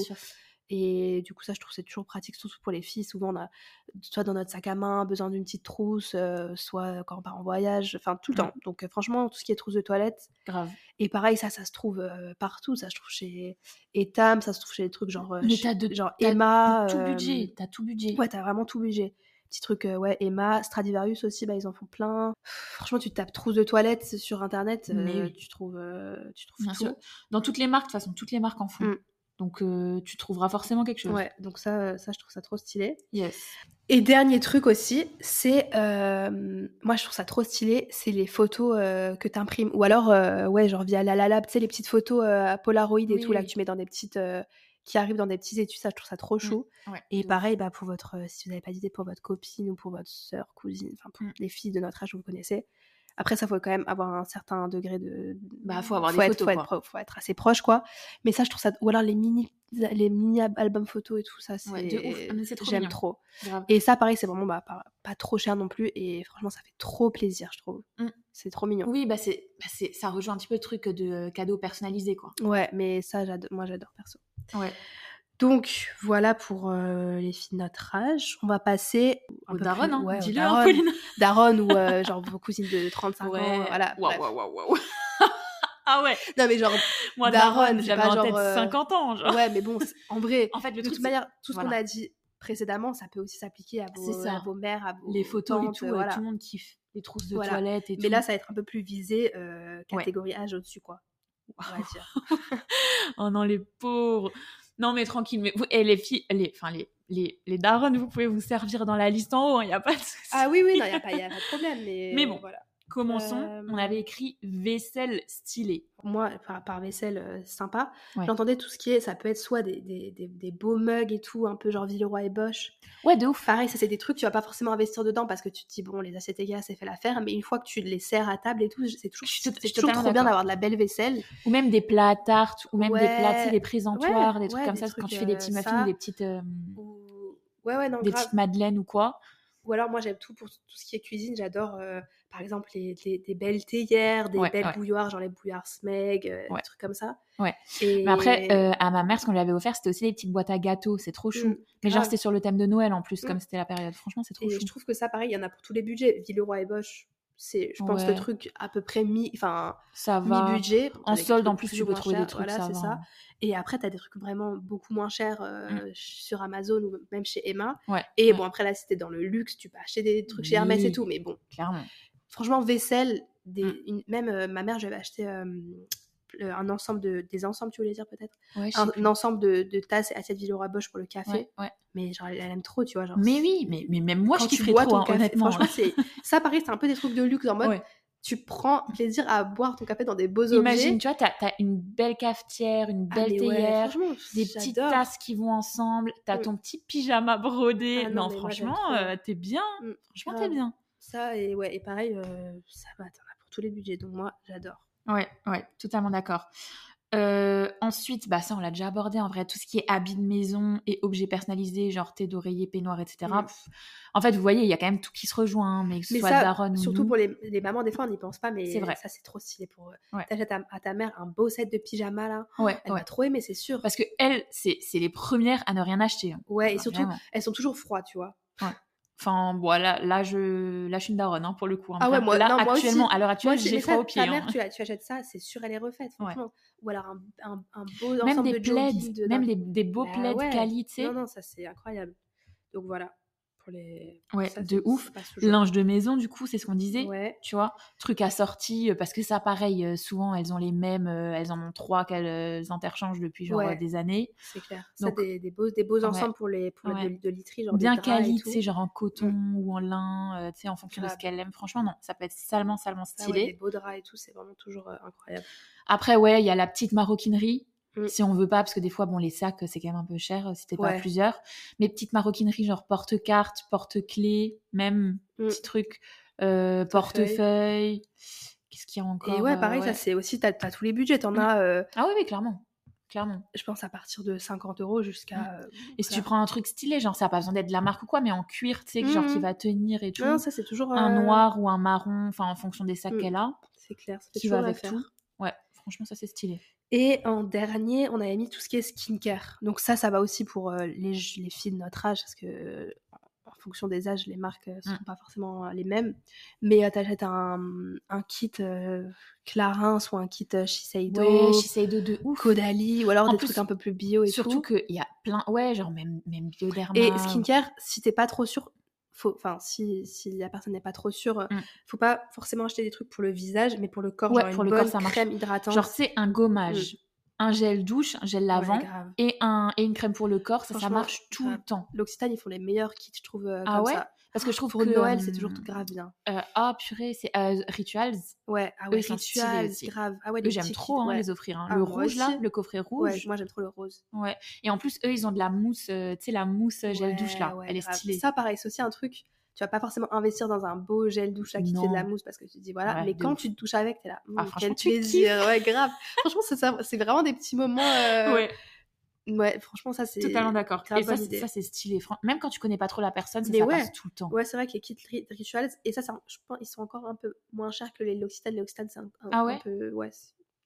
Et du coup, ça, je trouve c'est toujours pratique, surtout pour les filles. Souvent, on a, soit dans notre sac à main, besoin d'une petite trousse, euh, soit quand on part en voyage, enfin, tout le temps. Donc, euh, franchement, tout ce qui est trousse de toilette. Grave. Et pareil, ça, ça se trouve euh, partout. Ça se trouve chez Etam, ça se trouve chez des trucs genre, Mais chez- t'as de- genre t'as Emma. tout euh, budget. T'as tout budget. Ouais, t'as vraiment tout budget. Petit truc, euh, ouais, Emma, Stradivarius aussi, bah, ils en font plein. Franchement, tu tapes trousse de toilette sur internet, Mais oui. tu trouves, euh, tu trouves Bien tout. sûr. Dans toutes les marques, de toute façon, toutes les marques en font. Mm. Donc, euh, tu trouveras forcément quelque chose. Ouais, donc ça, euh, ça, je trouve ça trop stylé. Yes. Et dernier truc aussi, c'est euh, moi je trouve ça trop stylé, c'est les photos euh, que t'imprimes ou alors ouais genre via la la lab, tu sais les petites photos à Polaroid et Oui, tout là que tu mets dans des petites qui arrivent dans des petits étuis, ça je trouve ça trop chou. Ouais. Et pareil bah pour votre si vous n'avez pas d'idée pour votre copine ou pour votre sœur, cousine, enfin pour Mm. les filles de notre âge que vous connaissez. Après ça faut quand même avoir un certain degré de Bah, faut avoir des être, photos, faut, quoi. faut être assez proche quoi. Mais ça je trouve ça ou alors les mini les mini albums photos et tout ça c'est Ouais, de ouf. Ah, mais c'est trop j'aime trop. Grave. Et ça, pareil, c'est vraiment bah, pas, pas trop cher non plus. Et franchement, ça fait trop plaisir, je trouve. Mm. C'est trop mignon. Oui, bah c'est, bah c'est, ça rejoint un petit peu le truc de euh, cadeau personnalisé, quoi. Ouais, mais ça, moi, j'adore perso. Ouais. Donc, voilà pour euh, les filles de notre âge. On va passer Au daron, plus- hein. ouais, Dis-le, daron. Pauline. Daron ou euh, genre vos cousines de 35 ans. Ouais. Voilà. Waouh, waouh, waouh, waouh. ah ouais. Non, mais genre, Moi, c'est j'avais en genre, tête euh, 50 ans. Genre. ouais, mais bon, en vrai, En fait, le de truc, toute manière, tout ce qu'on a dit précédemment, ça peut aussi s'appliquer à vos, à mères, à vos les photos tantes, et tout, euh, euh, voilà. tout le monde kiffe. Les trousses de Voilà. toilette et tout. Mais là, ça va être un peu plus visé, euh, Ouais. catégorie âge au-dessus, quoi. On va dire. Oh non, les pauvres. Non, mais tranquille. Mais vous, et les filles, les, enfin, les, les, les darons, vous pouvez vous servir dans la liste en haut, il n'y a pas de souci. ah oui, oui, non, il n'y a, a pas de problème. Mais, Mais bon. voilà. Commençons. Euh, On avait écrit vaisselle stylée. Moi, par, par vaisselle euh, sympa, Ouais. j'entendais tout ce qui est, ça peut être soit des, des, des, des beaux mugs et tout, un peu genre Villeroy et Bosch. Ouais, de ouf. Pareil, ça c'est des trucs, tu vas pas forcément investir dedans parce que tu te dis, bon, les assiettes égales, c'est fait l'affaire, mais une fois que tu les sers à table et tout, c'est toujours, c'est toujours trop bien d'avoir de la belle vaisselle. Ou même des plats à tarte, ou même des plats, tu sais, des présentoirs, Ouais, des trucs comme ça, quand tu fais des euh, petits muffins ça. des petites, euh, Ou... Ouais, ouais, non, des grave. petites madeleines ou quoi. Ou alors, moi, j'aime tout pour tout ce qui est cuisine. J'adore, euh, par exemple, les, les- des belles théières, des Ouais, belles ouais. bouilloires, genre les bouillards Smeg, euh, Ouais. des trucs comme ça. Ouais. Et... Mais après, euh, à ma mère, ce qu'on lui avait offert, c'était aussi des petites boîtes à gâteaux. C'est trop chou. Mm, Mais genre, grave. c'était sur le thème de Noël en plus, Mm. comme c'était la période. Franchement, c'est trop Et chou. je trouve que ça, pareil, il y en a pour tous les budgets. Villeroy et Bosch, c'est, je pense, Ouais. le truc à peu près mi, enfin, Ça va. mi-budget. En T'as des solde, en plus, tu peux trouver des trucs, Voilà, ça c'est ça. Et après, tu as des trucs vraiment beaucoup moins chers euh, sur Amazon ou même chez Emma. Ouais. Et ouais, bon, après, là, si t'es dans le luxe, tu peux acheter des trucs chez Hermès et tout. Mais bon, clairement. franchement, vaisselle, des, Mm. une- même euh, ma mère, j'avais acheté euh, un ensemble de, des ensembles, tu voulais dire peut-être? Ouais, un, ensemble de, de tasses et assiettes Villeroy Bosch pour le café. Ouais, ouais. Mais genre, elle, elle aime trop, tu vois. Genre, Mais oui, mais, mais même moi, quand je kifferais bois trop, ton hein, café, honnêtement. franchement, c'est ça, pareil, c'est un peu des trucs de luxe en mode. Tu prends plaisir à boire ton café dans des beaux Imagine, objets. tu vois, t'as as une belle cafetière, une Ah, belle théière, des petites tasses qui vont ensemble, t'as Mm. ton petit pyjama brodé. Ah non, franchement, euh, t'es bien. Mm, Franchement, t'es grave. bien. Ça, et ouais, et pareil, euh, ça va, t'en as pour tous les budgets. Donc moi, j'adore. Ouais, ouais, totalement d'accord. Euh, ensuite, bah ça on l'a déjà abordé en vrai, tout ce qui est habits de maison et objets personnalisés, genre thé d'oreiller, peignoir, etc. En fait, vous voyez, il y a quand même tout qui se rejoint, hein, mais que ce Mais soit ça, Daronne ou surtout nous. pour les, les mamans, des fois, on n'y pense pas, mais C'est vrai. ça, c'est trop stylé pour eux. Ouais. T'achètes à, à ta mère un beau set de pyjama, là. Ouais, Elle ouais. va trop aimer, c'est sûr. Parce que elles, c'est les premières à ne rien acheter. hein. Ouais, et surtout, vraiment. elles sont toujours froides, tu vois. Enfin, bon, là, là, je, là, je suis une daronne, hein, pour le coup. hein. Ah ouais, moi- là, non, moi aussi. actuellement, à l'heure actuelle, aussi, j'ai froid aux pieds. Ta mère, hein. tu, tu achètes ça, c'est sûr, elle est refaite, Ouais. Ou alors un, un, un beau Même ensemble des de plaids, de- même des, des beaux Bah plaids ouais. qualité. Non, non, ça, c'est incroyable. Donc voilà, pour les... Ouais, ça, de ouf. Linge de maison, du coup, c'est ce qu'on disait. Ouais. tu vois, truc assorti, euh, parce que ça, pareil, euh, souvent, elles ont les mêmes, euh, elles en ont trois qu'elles interchangent depuis genre Ouais. des années. C'est clair. Ça, Donc- des, des beaux, des beaux Ouais. pour les pour Ouais. de, de literie, genre Bien quali, tu sais, genre en coton ou en lin, euh, tu sais, en fonction de ce Grave. qu'elle aime. Franchement, non, ça peut être salement, salement stylé. des beaux draps et tout, c'est vraiment toujours euh, incroyable. Après, ouais, il y a la petite maroquinerie. Mm. Si on veut pas, parce que des fois, bon, les sacs, c'est quand même un peu cher euh, si t'es pas à plusieurs. Mais petite maroquinerie, genre porte-carte, porte-clés, même Mm. petit truc, euh, portefeuille. Qu'est-ce qu'il y a encore Et ouais, euh, pareil, ça c'est aussi, t'as as tous les budgets. T'en Mm. as, euh, Ah oui, oui, clairement. Clairement. je pense, à partir de 50 euros jusqu'à. euh, Et si tu prends un truc stylé, genre ça n'a pas besoin d'être de la marque ou quoi, mais en cuir, tu sais, que genre qui va tenir et tout. Non, ça c'est toujours. un euh, noir ou un marron, enfin en fonction des sacs Mm. qu'elle a, C'est clair, ça fait qui toujours va avec tout. Ouais, franchement, ça c'est stylé. Et en dernier, on avait mis tout ce qui est skincare. Donc ça, ça va aussi pour euh, les, les filles de notre âge, parce que euh, en fonction des âges, les marques ne sont Mm. pas forcément euh, les mêmes. Mais euh, t'achètes un, un kit euh, Clarins ou un kit euh, Shiseido, Ouais, Shiseido de ouf. Caudalie, ou alors En des plus, trucs un peu plus bio et Surtout tout. qu'il y a plein, ouais, genre même, même Bioderma. Et skincare, si t'es pas trop sûr, enfin, si, si la personne n'est pas trop sûre, Mm. faut pas forcément acheter des trucs pour le visage, mais pour le corps, Ouais, genre pour une le corps, bonne ça marche. crème hydratante. Genre c'est un gommage, un gel douche, un gel lavant et, un, et une crème pour le corps, ça, ça marche tout le temps. L'Occitane, ils font les meilleurs kits, je trouve, euh, Ah comme ouais? ça. Parce que je trouve Pour que Noël, c'est toujours grave bien. euh, ah purée, c'est euh, Rituals. Ouais, ah ouais, Rituals, grave. Ah ouais, j'aime trop hein, ouais. les offrir. hein. Ah, le rouge là, le coffret Ouais, rouge. moi j'aime trop le rose. Ouais. Et en plus, eux, ils ont de la mousse, euh, tu sais, la mousse gel Ouais, douche là. Elle est grave. stylée. Ça, pareil, c'est aussi un truc. Tu vas pas forcément investir dans un beau gel douche là, qui te fait de la mousse parce que tu te dis voilà. Ouais, mais quand ouf. tu te touches avec, t'es là. Ah, hum, quel plaisir. Ouais, grave. franchement, c'est vraiment des petits moments. euh, Ouais, ouais, franchement, ça c'est. totalement d'accord. Et ça, ça, c'est stylé. Même quand tu connais pas trop la personne, ça, Mais ça ouais. passe tout le temps. Ouais, c'est vrai que les kits ri- rituals, et ça, un- je pense ils sont encore un peu moins chers que les L'Occitane. L'Occitane, c'est un, un- Ah un ouais peu. Ouais,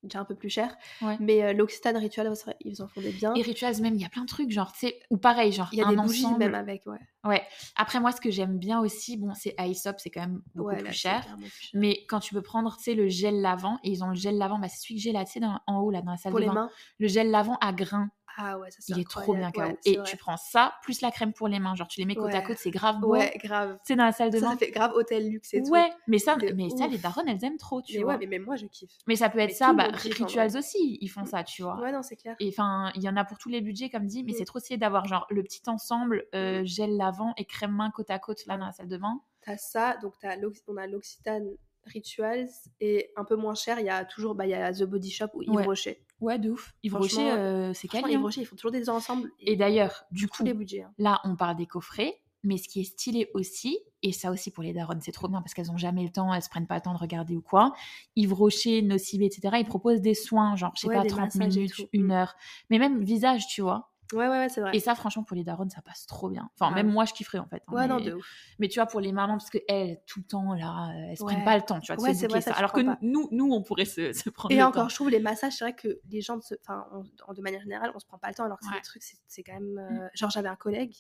déjà un peu plus cher. Ouais. Mais euh, l'Occitane Ritual, ouais, ils en font des biens. Et Rituals, même, il y a plein de trucs, genre, tu sais, ou pareil, genre, Il y a un des bougies ensemble. même avec, ouais. Ouais. Après, moi, ce que j'aime bien aussi, bon, c'est Aesop, c'est quand même beaucoup ouais, plus là, cher. clairement plus cher. Mais quand tu peux prendre, tu sais, le gel lavant, et ils ont le gel lavant, bah, c'est celui que j'ai là, tu sais, en haut, là, dans la salle Pour de les bain. mains, Le gel lavant à grains, ah ouais, ça c'est il est trop bien. KO. Ouais, c'est et vrai. tu prends ça, plus la crème pour les mains, genre, tu les mets côte à côte, c'est grave beau. Ouais, grave. Sais, dans la salle de bain. ça fait grave hôtel luxe et tout. Ouais, mais ça, mais ça, les darons, elles aiment trop, tu Mais vois. ouais, mais même moi, je kiffe. Mais ça peut être Mais ça, bah, Rituals aussi, ils font ça, tu vois. Ouais, non, c'est clair. Et enfin, il y en a pour tous les budgets, comme dit, mais Mm. c'est trop stylé d'avoir genre le petit ensemble euh, gel lavant et crème main côte à côte là dans la salle de bain. T'as ça, donc t'as l'Oc- on a l'Occitane Rituals et un peu moins cher, il y a toujours bah, il y a The Body Shop ou Yves Ouais. Rocher. Ouais, de ouf. Yves Rocher, euh, c'est quali. Yves hein. Rocher, ils font toujours des ensembles. Et d'ailleurs, du coup, les budgets. hein. là, on parle des coffrets, mais ce qui est stylé aussi, et ça aussi pour les daronnes, c'est trop bien parce qu'elles ont jamais le temps, elles se prennent pas le temps de regarder ou quoi. Yves Rocher, Nocibé, etc., ils proposent des soins, genre, je sais Ouais, pas, des 30 massages et minutes, une Mm. heure, mais même visage, tu vois. Ouais, ouais, ouais, c'est vrai. Et ça, franchement, pour les daronnes, ça passe trop bien. Enfin, Ouais. même moi, je kifferais en fait. hein, Ouais, non, mais- de ouf. Mais tu vois, pour les mamans, parce que elles, tout le temps, là, euh, elles se prennent pas le temps, tu vois, de Ouais, se c'est vrai, ça, Alors que pas. nous, nous, on pourrait se, se prendre Et le encore, temps. je trouve les massages, c'est vrai que les gens, se- enfin, on- de manière générale, on se prend pas le temps, alors que c'est trucs, c'est quand même. Mm. euh, Genre, j'avais un collègue,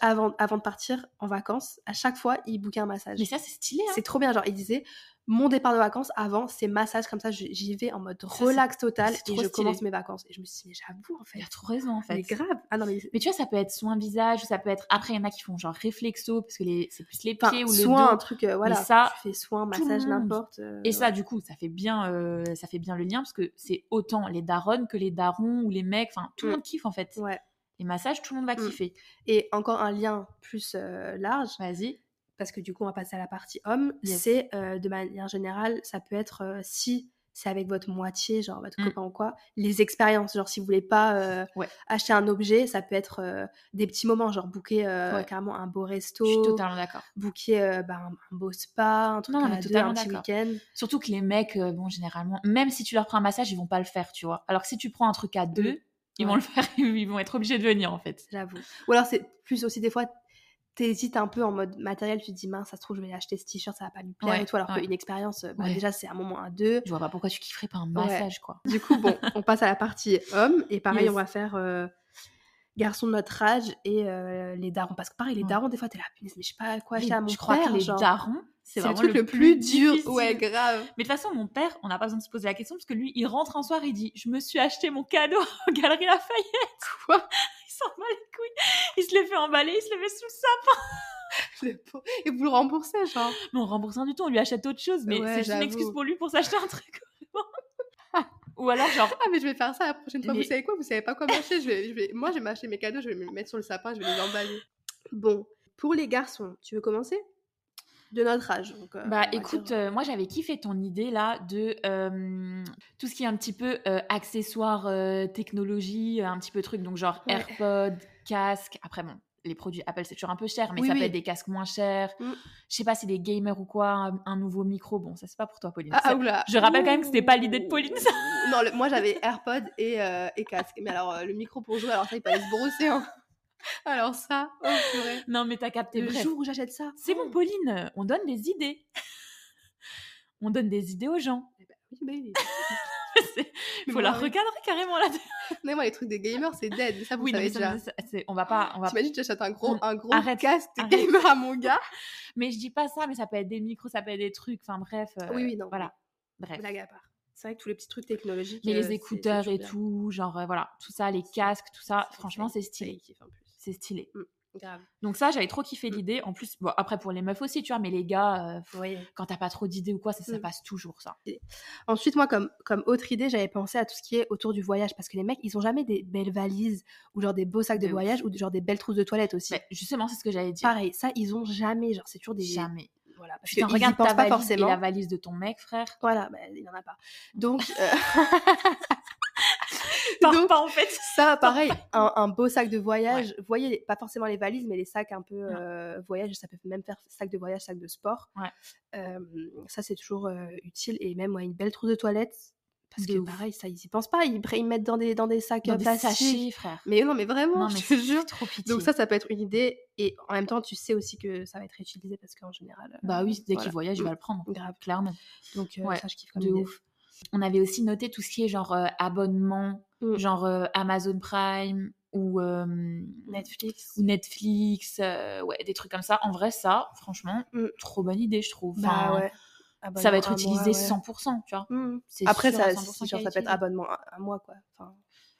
avant, avant de partir en vacances, à chaque fois, il bookait un massage. Mais ça, c'est stylé. Hein. C'est trop bien, genre, il disait, mon départ de vacances, avant, c'est massage comme ça, j'y vais en mode relax total, et je commence mes vacances. Et je me suis dit, mais j'avoue, en fait. Il a trop raison, en fait. Mais grave. Ah non, mais. Mais tu vois, ça peut être soin visage, ça peut être. Après, il y en a qui font genre réflexo, parce que les... c'est plus les Enfin, pieds ou le soin, un dos. truc, euh, voilà. ça, tu fais soin, massage, n'importe. euh, Et ça, du coup, ça fait bien, euh, ça fait bien le lien, parce que c'est autant les daronnes que les darons ou les mecs. Enfin, tout le Mm. monde kiffe, en fait. Ouais. Les massages, tout le monde va Mm. kiffer. Et encore un lien plus large, Vas-y. Parce que du coup, on va passer à la partie homme. Yes. C'est euh, de manière générale, ça peut être euh, si c'est avec votre moitié, genre votre Mm. copain ou quoi, les expériences. Genre, si vous voulez pas euh, Ouais. acheter un objet, ça peut être des petits moments, genre booker Ouais. carrément un beau Je suis resto, totalement d'accord. booker bah, un, un beau spa, un truc Non, à mais deux, totalement un petit week-end. Surtout que les mecs, bon, généralement, même si tu leur prends un massage, ils vont pas le faire, tu vois. Alors que si tu prends un truc à deux, ils vont le faire, ils vont être obligés de venir, en fait. J'avoue. Ou alors, c'est plus aussi des fois, t'hésites un peu en mode matériel, tu te dis, mince, ça se trouve, je vais acheter ce t-shirt, ça va pas lui plaire Ouais, et tout. Alors ouais. qu'une expérience, euh, bah, Ouais. déjà, c'est un moment à deux. Je vois pas pourquoi tu kifferais pas un massage, quoi. Du coup, bon, on passe à la partie homme. Et pareil, Yes. on va faire euh, garçons de notre age et euh, les darons. Parce que pareil, les darons, des fois, t'es là, mais je sais pas quoi acheter à mon je crois père. que les genre. darons, c'est le truc le, plus, dur. difficile. Ouais, grave. Mais de toute façon, mon père, on n'a pas besoin de se poser la question parce que lui, il rentre un soir, il dit Je me suis acheté mon cadeau aux Galeries Lafayette. Quoi? s'en bat les couilles. Il se le fait emballer, il se le met sous le sapin. Et vous le remboursez, genre. Mais on rembourse rien du tout, on lui achète autre chose. Mais Ouais, c'est une excuse pour lui pour s'acheter un truc. Ou alors, genre, Ah, mais je vais faire ça la prochaine fois. Mais- Vous savez quoi? Vous savez pas quoi m'acheter je vais, je vais... Moi, je vais m'acheter mes cadeaux, je vais me mettre sur le sapin, je vais les emballer. Bon, pour les garçons, tu veux commencer? De notre âge. donc, euh, Bah écoute, dire- euh, moi j'avais kiffé ton idée là de euh, tout ce qui est un petit peu euh, accessoires, euh, technologie, un petit peu truc, donc genre Ouais. AirPods, casque. Après bon, les produits Apple c'est toujours un peu cher, mais Oui, ça oui. peut être des casques moins chers. Mm. Je sais pas, c'est des gamers ou quoi, un, un nouveau micro. Bon, ça c'est pas pour toi, Pauline. Ah, oula. je rappelle quand même que c'était pas l'idée de Pauline, ça. Non, le- moi j'avais AirPod et, euh, et casque. Mais alors, euh, le micro pour jouer, alors ça, il fallait se brosser. hein. Alors ça, oh purée. Non, mais t'as capté. Le Bref, jour où j'achète ça. c'est bon, Pauline. On donne des idées. on donne des idées aux gens. Eh ben, Mais Faut la recadrer carrément là. Non, moi, les trucs des gamers, c'est dead. Mais ça, vous Oui, savez mais déjà. ça, on va pas, on va T'imagines, j'achète un gros, On- un gros Arrête, casque de arrête. gamer à mon gars. Mais je dis pas ça, mais ça peut être des micros, ça peut être des trucs, enfin bref. euh, Oui, oui, non, Voilà. Bref. Blague à part. C'est vrai que tous les petits trucs technologiques. Mais euh, les c'est- écouteurs et bien. tout, genre euh, voilà, tout ça, les casques, tout ça, franchement, c'est stylé. C'est stylé. Grave. Donc ça, j'avais trop kiffé Mm. l'idée. En plus, bon, après pour les meufs aussi, tu vois, mais les gars, euh, Oui. quand t'as pas trop d'idées ou quoi, ça, ça Mm. passe toujours ça. Ensuite, moi, comme, comme autre idée, j'avais pensé à tout ce qui est autour du voyage. Parce que les mecs, ils ont jamais des belles valises ou genre des beaux sacs de, De ouf. voyage ou genre des belles trousses de toilette aussi. Mais justement, c'est ce que j'allais dire. Pareil, ça, ils ont jamais. Genre, c'est toujours des. Jamais. Voilà. Parce Putain, regarde ta pas valise forcément. et la valise de ton mec, frère. Voilà, bah, il en a pas. Donc, euh, Pars Donc, pas en fait. ça, pareil, un, un beau sac de voyage. Vous voyez, pas forcément les valises, mais les sacs un peu euh, voyage. Ça peut même faire sac de voyage, sac de sport. Ouais. Euh, ça, c'est toujours euh, utile. Et même, ouais, une belle trousse de toilette. Parce De que ouf. pareil, ça, ils y pensent pas. Ils, mettent dans des, dans des sacs Dans des frère. Mais non, mais vraiment, Non, mais je te jure. trop pitié. Donc ça, ça peut être une idée. Et en même temps, tu sais aussi que ça va être réutilisé parce qu'en général... Bah oui, dès voilà. qu'il voyage, il va le prendre. Grave. Clairement. Donc ça, je kiffe comme De idée. ouf. On avait aussi noté tout ce qui est genre euh, abonnement, Mm. genre euh, Amazon Prime ou euh, Netflix. ou Netflix, ouais, des trucs comme ça. En vrai, ça, franchement, Mm. trop bonne idée, je trouve. Bah. Ça va être utilisé mois, ouais. 100%, tu vois. Mm. Après, à ça, 100% si, genre, qu'elle ça peut être abonnement un mois, quoi. Enfin,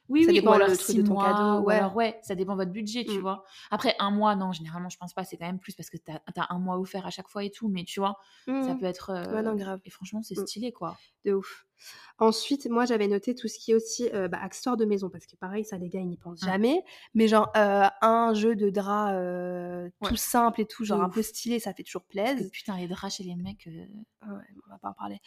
Oui, Ça oui, dépend ou alors le truc de ton mois, cadeau, ou ouais. alors ouais, ça dépend de votre budget, tu Mm. vois. Après, un mois, non, généralement, je pense pas, c'est quand même plus parce que t'as as un mois offert à chaque fois et tout, mais tu vois, ça peut être... euh, Ouais, non, grave. Et franchement, c'est Mm. stylé, quoi. De ouf. Ensuite, moi, j'avais noté tout ce qui est aussi euh, bah, accessoires de maison, parce que pareil, ça, les gars, ils n'y pensent Mm. jamais. Mais genre, euh, un jeu de drap euh, Ouais. tout simple et tout, genre un peu stylé, ça fait toujours plaisir. putain, les draps chez les mecs... euh, Ouais, on va pas en parler.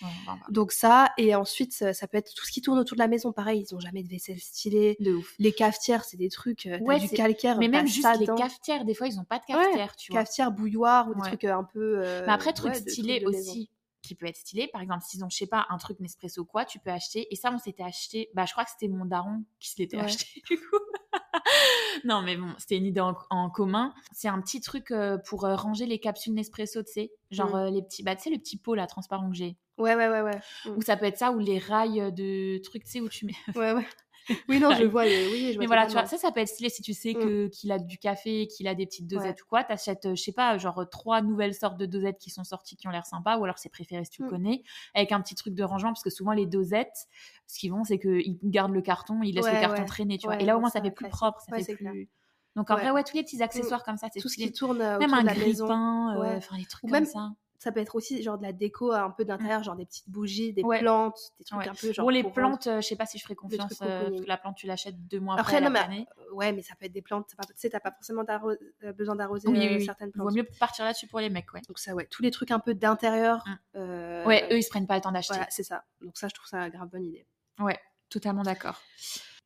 Donc ça, et ensuite, ça, ça peut être tout ce qui tourne autour de la maison. Pareil, ils ont jamais de vaisselle stylée. De ouf. Les cafetières, c'est des trucs, euh, Ouais, du calcaire, Mais même juste les cafetières, des fois, ils ont pas de cafetière, tu vois. Cafetière, bouilloire, ou des trucs euh, un peu... euh, Mais après, trucs maison. aussi, qui peut être stylé, par exemple, s'ils ont, je sais pas, un truc Nespresso ou quoi, tu peux acheter. Et ça, on s'était acheté, bah, je crois que c'était mon daron qui se l'était Ouais. acheté, du coup. non, mais bon, c'était une idée en, en commun. C'est un petit truc euh, pour euh, ranger les capsules Nespresso, tu sais. Genre Mm. euh, les petits, bah, tu sais, le petit pot là, transparent que j'ai. Ouais, ouais, ouais, ouais. Mm. Ou ça peut être ça, ou les rails de trucs, tu sais, où tu mets. Ouais, ouais. Oui, non, je vois. Oui, je vois Mais voilà, tu vois, ça, ça peut être stylé si tu sais Mm. que qu'il a du café, qu'il a des petites Ouais. dosettes ou quoi. T'achètes, euh, je sais pas, genre euh, trois nouvelles sortes de dosettes qui sont sorties, qui ont l'air sympas, ou alors c'est préféré si tu le Mm. connais, avec un petit truc de rangement, parce que souvent les dosettes, ce qu'ils font, c'est qu'ils gardent le carton, ils laissent le carton ouais. traîner, tu vois. Et là, au moins, ça fait plus propre, ça fait plus. Donc en Ouais. vrai, ouais, tous les petits accessoires comme ça, c'est Tout ce qui tourne euh, Même un Ouais. enfin les trucs comme même- ça. Ça peut être aussi genre de la déco un peu d'intérieur, genre des petites bougies, des Ouais. plantes, des trucs Ouais. un peu genre. Bon, les pour plantes, euh, je sais pas si je ferai Des confiance, euh, parce que la plante, tu l'achètes deux mois Après, après, non, elle a mais. Ouais, mais ça peut être des plantes. Tu sais, t'as pas forcément euh, besoin d'arroser Oui, euh, oui, oui. certaines Il vaut plantes. mieux partir là-dessus pour les mecs, ouais. Donc ça, ouais, tous les trucs un peu d'intérieur. Mm. euh, Ouais, eux, ils se prennent pas le temps d'acheter. Voilà, c'est ça. Donc ça, je trouve ça une grave bonne idée. Ouais, totalement d'accord.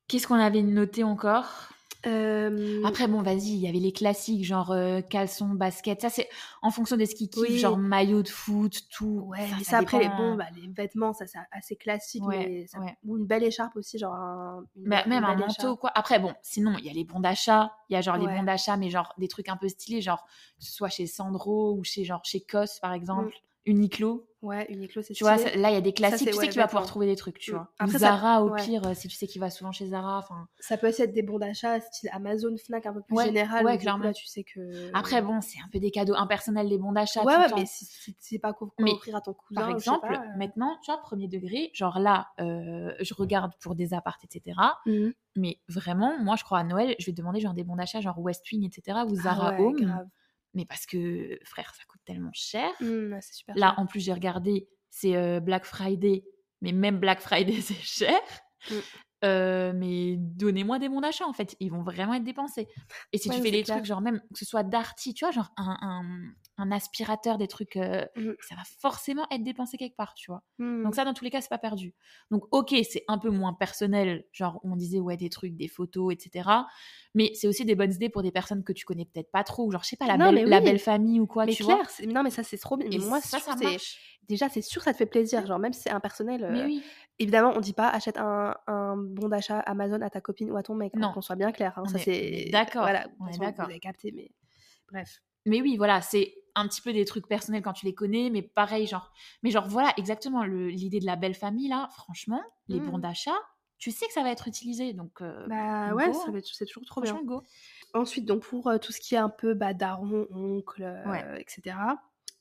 Qu'est-ce qu'on avait noté encore? Euh, Après, bon, vas-y, il y avait les classiques, genre euh, caleçon, basket. Ça, c'est en fonction de ce qu'ils kiffent, Oui. genre maillot de foot, tout. Ouais, Ça, mais ça ça, après, les, bon, bah, les vêtements, ça, c'est assez classique. Ouais, mais ça- ouais. Ou une belle écharpe aussi, genre un, une Bah, même un manteau, quoi. Après, bon, sinon, il y a les bons d'achat. Il y a genre les bons d'achat, mais genre des trucs un peu stylés, genre que ce soit chez Sandro ou chez genre chez Cos, par exemple. Uniqlo. Ouais, Uniqlo, c'est Tu vois, stylé. là, il y a des classiques. tu sais que tu vas pouvoir trouver des trucs, tu Mm. vois. Après, Ou ça- Zara, au ouais. pire, si tu sais qu'il va souvent chez Zara. Ça peut aussi être des bons d'achat, style Amazon, Fnac, un peu plus Ouais, général. ouais, clairement. Là, tu sais que. Après, bon, c'est un peu des cadeaux impersonnels, les bons d'achat. Ouais, tout le ouais, temps. mais si, c'est pas quoi Mais, offrir à ton cousin. Par exemple, pas, euh. maintenant, tu vois, premier degré, genre là, euh, je regarde pour des apparts, etc. Mhm. Mais vraiment, moi, je crois à Noël, je vais demander genre des bons d'achat, genre Westwing, etc. ou Zara Ah Home. grave. Mais parce que, frère, ça coûte tellement cher. Super. Là, cher. en plus, j'ai regardé, c'est euh, Black Friday. Mais même Black Friday, c'est cher. Mm. Euh, mais donnez-moi des bons d'achat, en fait. Ils vont vraiment être dépensés. Et si Ouais, tu fais des trucs, clair. genre même que ce soit Darty, tu vois, genre un, un, un aspirateur, des trucs, euh, Mhm. ça va forcément être dépensé quelque part, tu vois. Mhm. Donc ça, dans tous les cas, c'est pas perdu. Donc ok, c'est un peu moins personnel, genre on disait ouais des trucs, des photos, etc. Mais c'est aussi des bonnes idées pour des personnes que tu connais peut-être pas trop, ou genre je sais pas la Non, belle, la belle famille ou quoi, mais tu clair, vois. c'est- non, mais ça, c'est trop bien. Et Mais moi, ça, ça marche. Déjà, c'est sûr ça te fait plaisir. Genre, même si c'est impersonnel. Mais euh, oui. Évidemment, on dit pas achète un, un bon d'achat Amazon à ta copine ou à ton mec. hein, Non. qu'on soit bien clair. hein, ça, est- c'est. d'accord, Voilà, on est d'accord. Vous avez capté, mais. Bref. Mais oui, voilà, c'est un petit peu des trucs personnels quand tu les connais, mais pareil, genre. Mais genre, voilà, exactement, l'idée de la belle famille, là, franchement, les bons Mhm. d'achat, tu sais que ça va être utilisé, donc. euh, Bah go, ouais, hein. ça va être- c'est toujours trop bien. go. Ensuite, donc pour euh, tout ce qui est un peu bah, daron, oncle, euh, Ouais. etc.,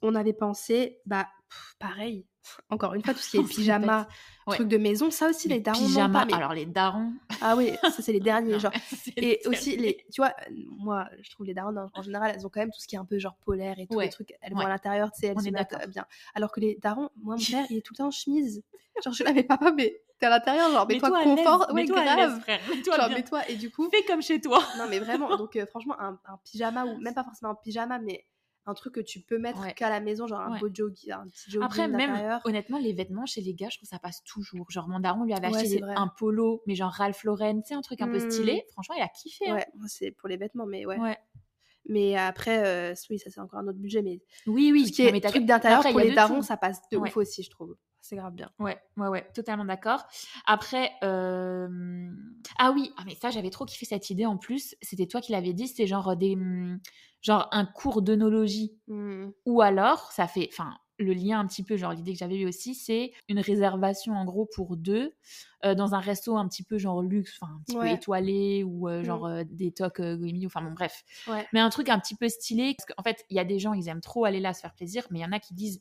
on avait pensé, bah pff, pareil, encore une fois, tout ce qui est pyjama. Ouais. trucs de maison, ça aussi, les, Les darons, non, pyjamas, pas, mais- alors les darons. Ah oui, ça c'est les derniers, non, genre. Et le aussi, les, tu vois, moi, je trouve les darons, en- général, elles ont quand même tout ce qui est un peu genre polaire et tout, Ouais. les trucs, elles vont à l'intérieur, tu sais, elles On se mettent euh, bien. Alors que les darons, moi, mon père, il est tout le temps en chemise. Genre, je l'avais papa, mais t'es à l'intérieur, genre, mets-toi l'aise, confort, ouais, mets-toi grave. frère, mets-toi Genre, mets-toi, et du coup, Fais comme chez toi. non, mais vraiment, donc euh, franchement, un, un pyjama, ou même pas forcément un pyjama, mais un truc que tu peux mettre Ouais. qu'à la maison, genre un Ouais. beau jogging, un petit jogging Après, même, d'intérieur. honnêtement, les vêtements chez les gars, je trouve que ça passe toujours. Genre, mon daron lui avait acheté un polo, mais genre Ralph Lauren, tu sais, un truc un peu stylé. Franchement, il a kiffé. hein. Ouais, c'est pour les vêtements, mais ouais. Mais après, euh, oui, ça c'est encore un autre budget, mais Oui, oui. tout ce qui Non, mais truc d'intérieur pour les darons, ça passe de ouf aussi, je trouve. C'est grave bien. Ouais, ouais, ouais, totalement d'accord. Après, euh, ah oui, ah mais ça, j'avais trop kiffé cette idée en plus. C'était toi qui l'avais dit, c'était genre des, hum, genre un cours d'œnologie. Hmm. Ou alors, ça fait, enfin, le lien un petit peu, genre l'idée que j'avais eu aussi, c'est une réservation en gros pour deux euh, dans un resto un petit peu genre luxe, enfin un petit peu étoilé ou euh, Mm. genre euh, des tocs euh, Goemio, enfin bon bref. Ouais. Mais un truc un petit peu stylé, parce qu'en fait il y a des gens ils aiment trop aller là se faire plaisir, mais il y en a qui disent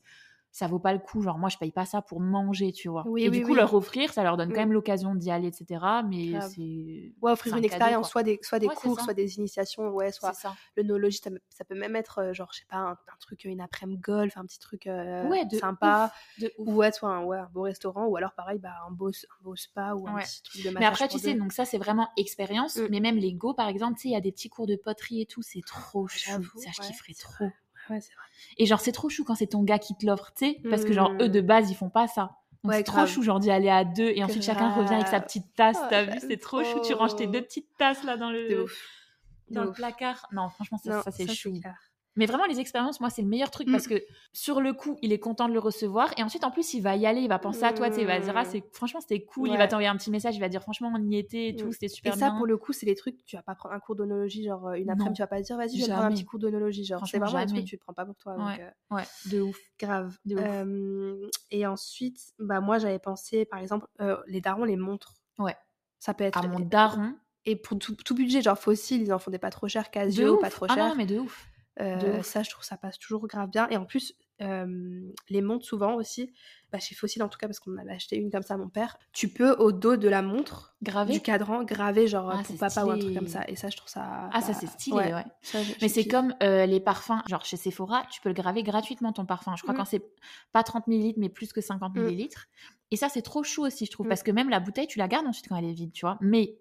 ça vaut pas le coup, genre moi je paye pas ça pour manger, tu vois. Oui, Et oui, du coup oui. leur offrir, ça leur donne quand Mm. même l'occasion d'y aller, etc. Mais c'est Ouais, offrir une un expérience, soit des, soit des Ouais, cours, soit des initiations, ouais, soit ça. le nologie, ça, peut même être, euh, genre, je sais pas, un, un truc, une après-midi golf, un petit truc euh, Ouais, de sympa, ouf, de ouf. ou ouais, soit un, ouais, un beau restaurant, ou alors pareil, bah, un, beau, un beau spa, ou un petit truc de Mais après, tu sais, deux. donc ça, c'est vraiment expérience. Mm. Mais même les Go, par exemple, tu sais, il y a des petits cours de poterie et tout, c'est trop chou. J'avoue, Ça, je kifferais trop. Ouais, c'est vrai. Et genre, c'est trop chou quand c'est ton gars qui te l'offre, tu sais, parce que genre, eux, de Mm. base, ils font pas ça. Donc Ouais, c'est trop chou, genre d'y aller à deux et ensuite chacun revient avec sa petite tasse, Oh, t'as vu, c'est trop chou. Tu ranges tes deux petites tasses là dans le, De ouf. dans De le placard. Non, franchement, ça, Non, ça, c'est chou. clair. Mais vraiment, les expériences, moi, c'est le meilleur truc Mm. parce que sur le coup, il est content de le recevoir. Et ensuite, en plus, il va y aller, il va penser à toi. Tu sais, il va dire, ah, Mm. franchement, c'était cool. Il va t'envoyer un petit message, il va dire, franchement, on y était et tout, Mm. c'était Et super ça, bien. pour le coup, c'est les trucs, tu vas pas prendre un cours d'onologie, genre euh, une après-midi, tu vas pas dire, vas-y, je vais prendre un petit cours d'onologie. Genre, c'est vraiment un truc que tu prends pas pour toi. donc, euh, Ouais, de ouf. grave. De ouf. Euh, et ensuite, bah, moi, j'avais pensé, par exemple, euh, les darons, les montres. Ouais. Ça peut être. À mon daron. Et pour tout, tout budget, genre fossile, ils en font des pas trop chers, Casio, pas trop ah cher. non, mais de ouf. Euh, ça, je trouve ça passe toujours grave bien. Et en plus, euh, les montres, souvent aussi, bah, chez Fossil en tout cas, parce qu'on avait acheté une comme ça à mon père, tu peux au dos de la montre, Gravé. du cadran, graver genre Ah, pour papa ou un truc comme ça. Et ça, je trouve ça. Ah, ça, bah, c'est stylé, ouais. ça, Mais c'est comme euh, les parfums, genre chez Sephora, tu peux le graver gratuitement ton parfum. Je crois Mm. quand c'est pas 30 millilitres, mais plus que 50 Mm. millilitres. Et ça, c'est trop chou aussi, je trouve, Mm. parce que même la bouteille, tu la gardes ensuite quand elle est vide, tu vois. Mais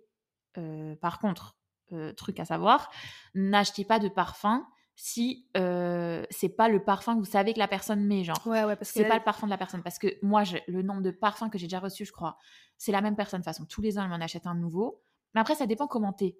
euh, par contre, euh, truc à savoir, n'achetez pas de parfum si euh, c'est pas le parfum que vous savez que la personne met, genre. Ouais, ouais, parce que C'est là, pas le parfum de la personne. Parce que moi, je- le nombre de parfums que j'ai déjà reçus, je crois, c'est la même personne. De toute façon, tous les ans, elle m'en achète un nouveau. Mais après, ça dépend comment t'es.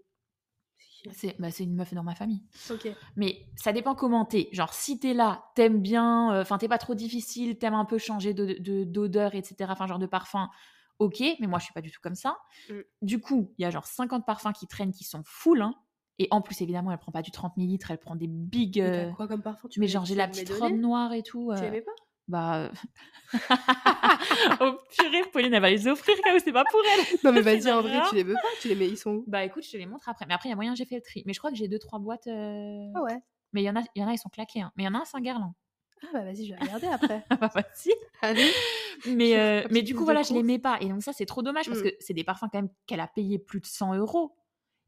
C'est bah, une meuf dans ma famille. Ok. Mais ça dépend comment t'es. Genre, si t'es là, t'aimes bien, euh, enfin, t'es pas trop difficile, t'aimes un peu changer de- de- d'odeur, etc., enfin, genre de parfum, ok, mais moi, je suis pas du tout comme ça. Mm. Du coup, il y a genre 50 parfums qui traînent qui sont full, hein. Et en plus, évidemment, elle prend pas du 30 millilitres, elle prend des big. Euh, quoi comme parfum? Tu mais genre, j'ai tu la petite robe noire et tout. Tu euh, aimais pas? bah. euh, oh purée, Pauline, elle va les offrir, Kao, c'est pas pour elle. Non, mais C'est vas-y, en vrai, tu les veux pas? Tu les mets, ils sont où? Bah écoute, je te les montre après. Mais après, il y a moyen, j'ai fait le tri. Mais je crois que j'ai deux, trois boîtes. euh, Ah ouais. Mais il y, en a, y en a, ils sont claqués. hein. Mais il y en a un Saint-Gerland. Ah bah vas-y, je vais regarder après. Ah bah vas-y. Allez. Mais, euh, mais du coup, voilà, je les mets pas. Et donc, ça, c'est trop dommage parce Mm. que c'est des parfums quand même qu'elle a payé plus de 100 euros.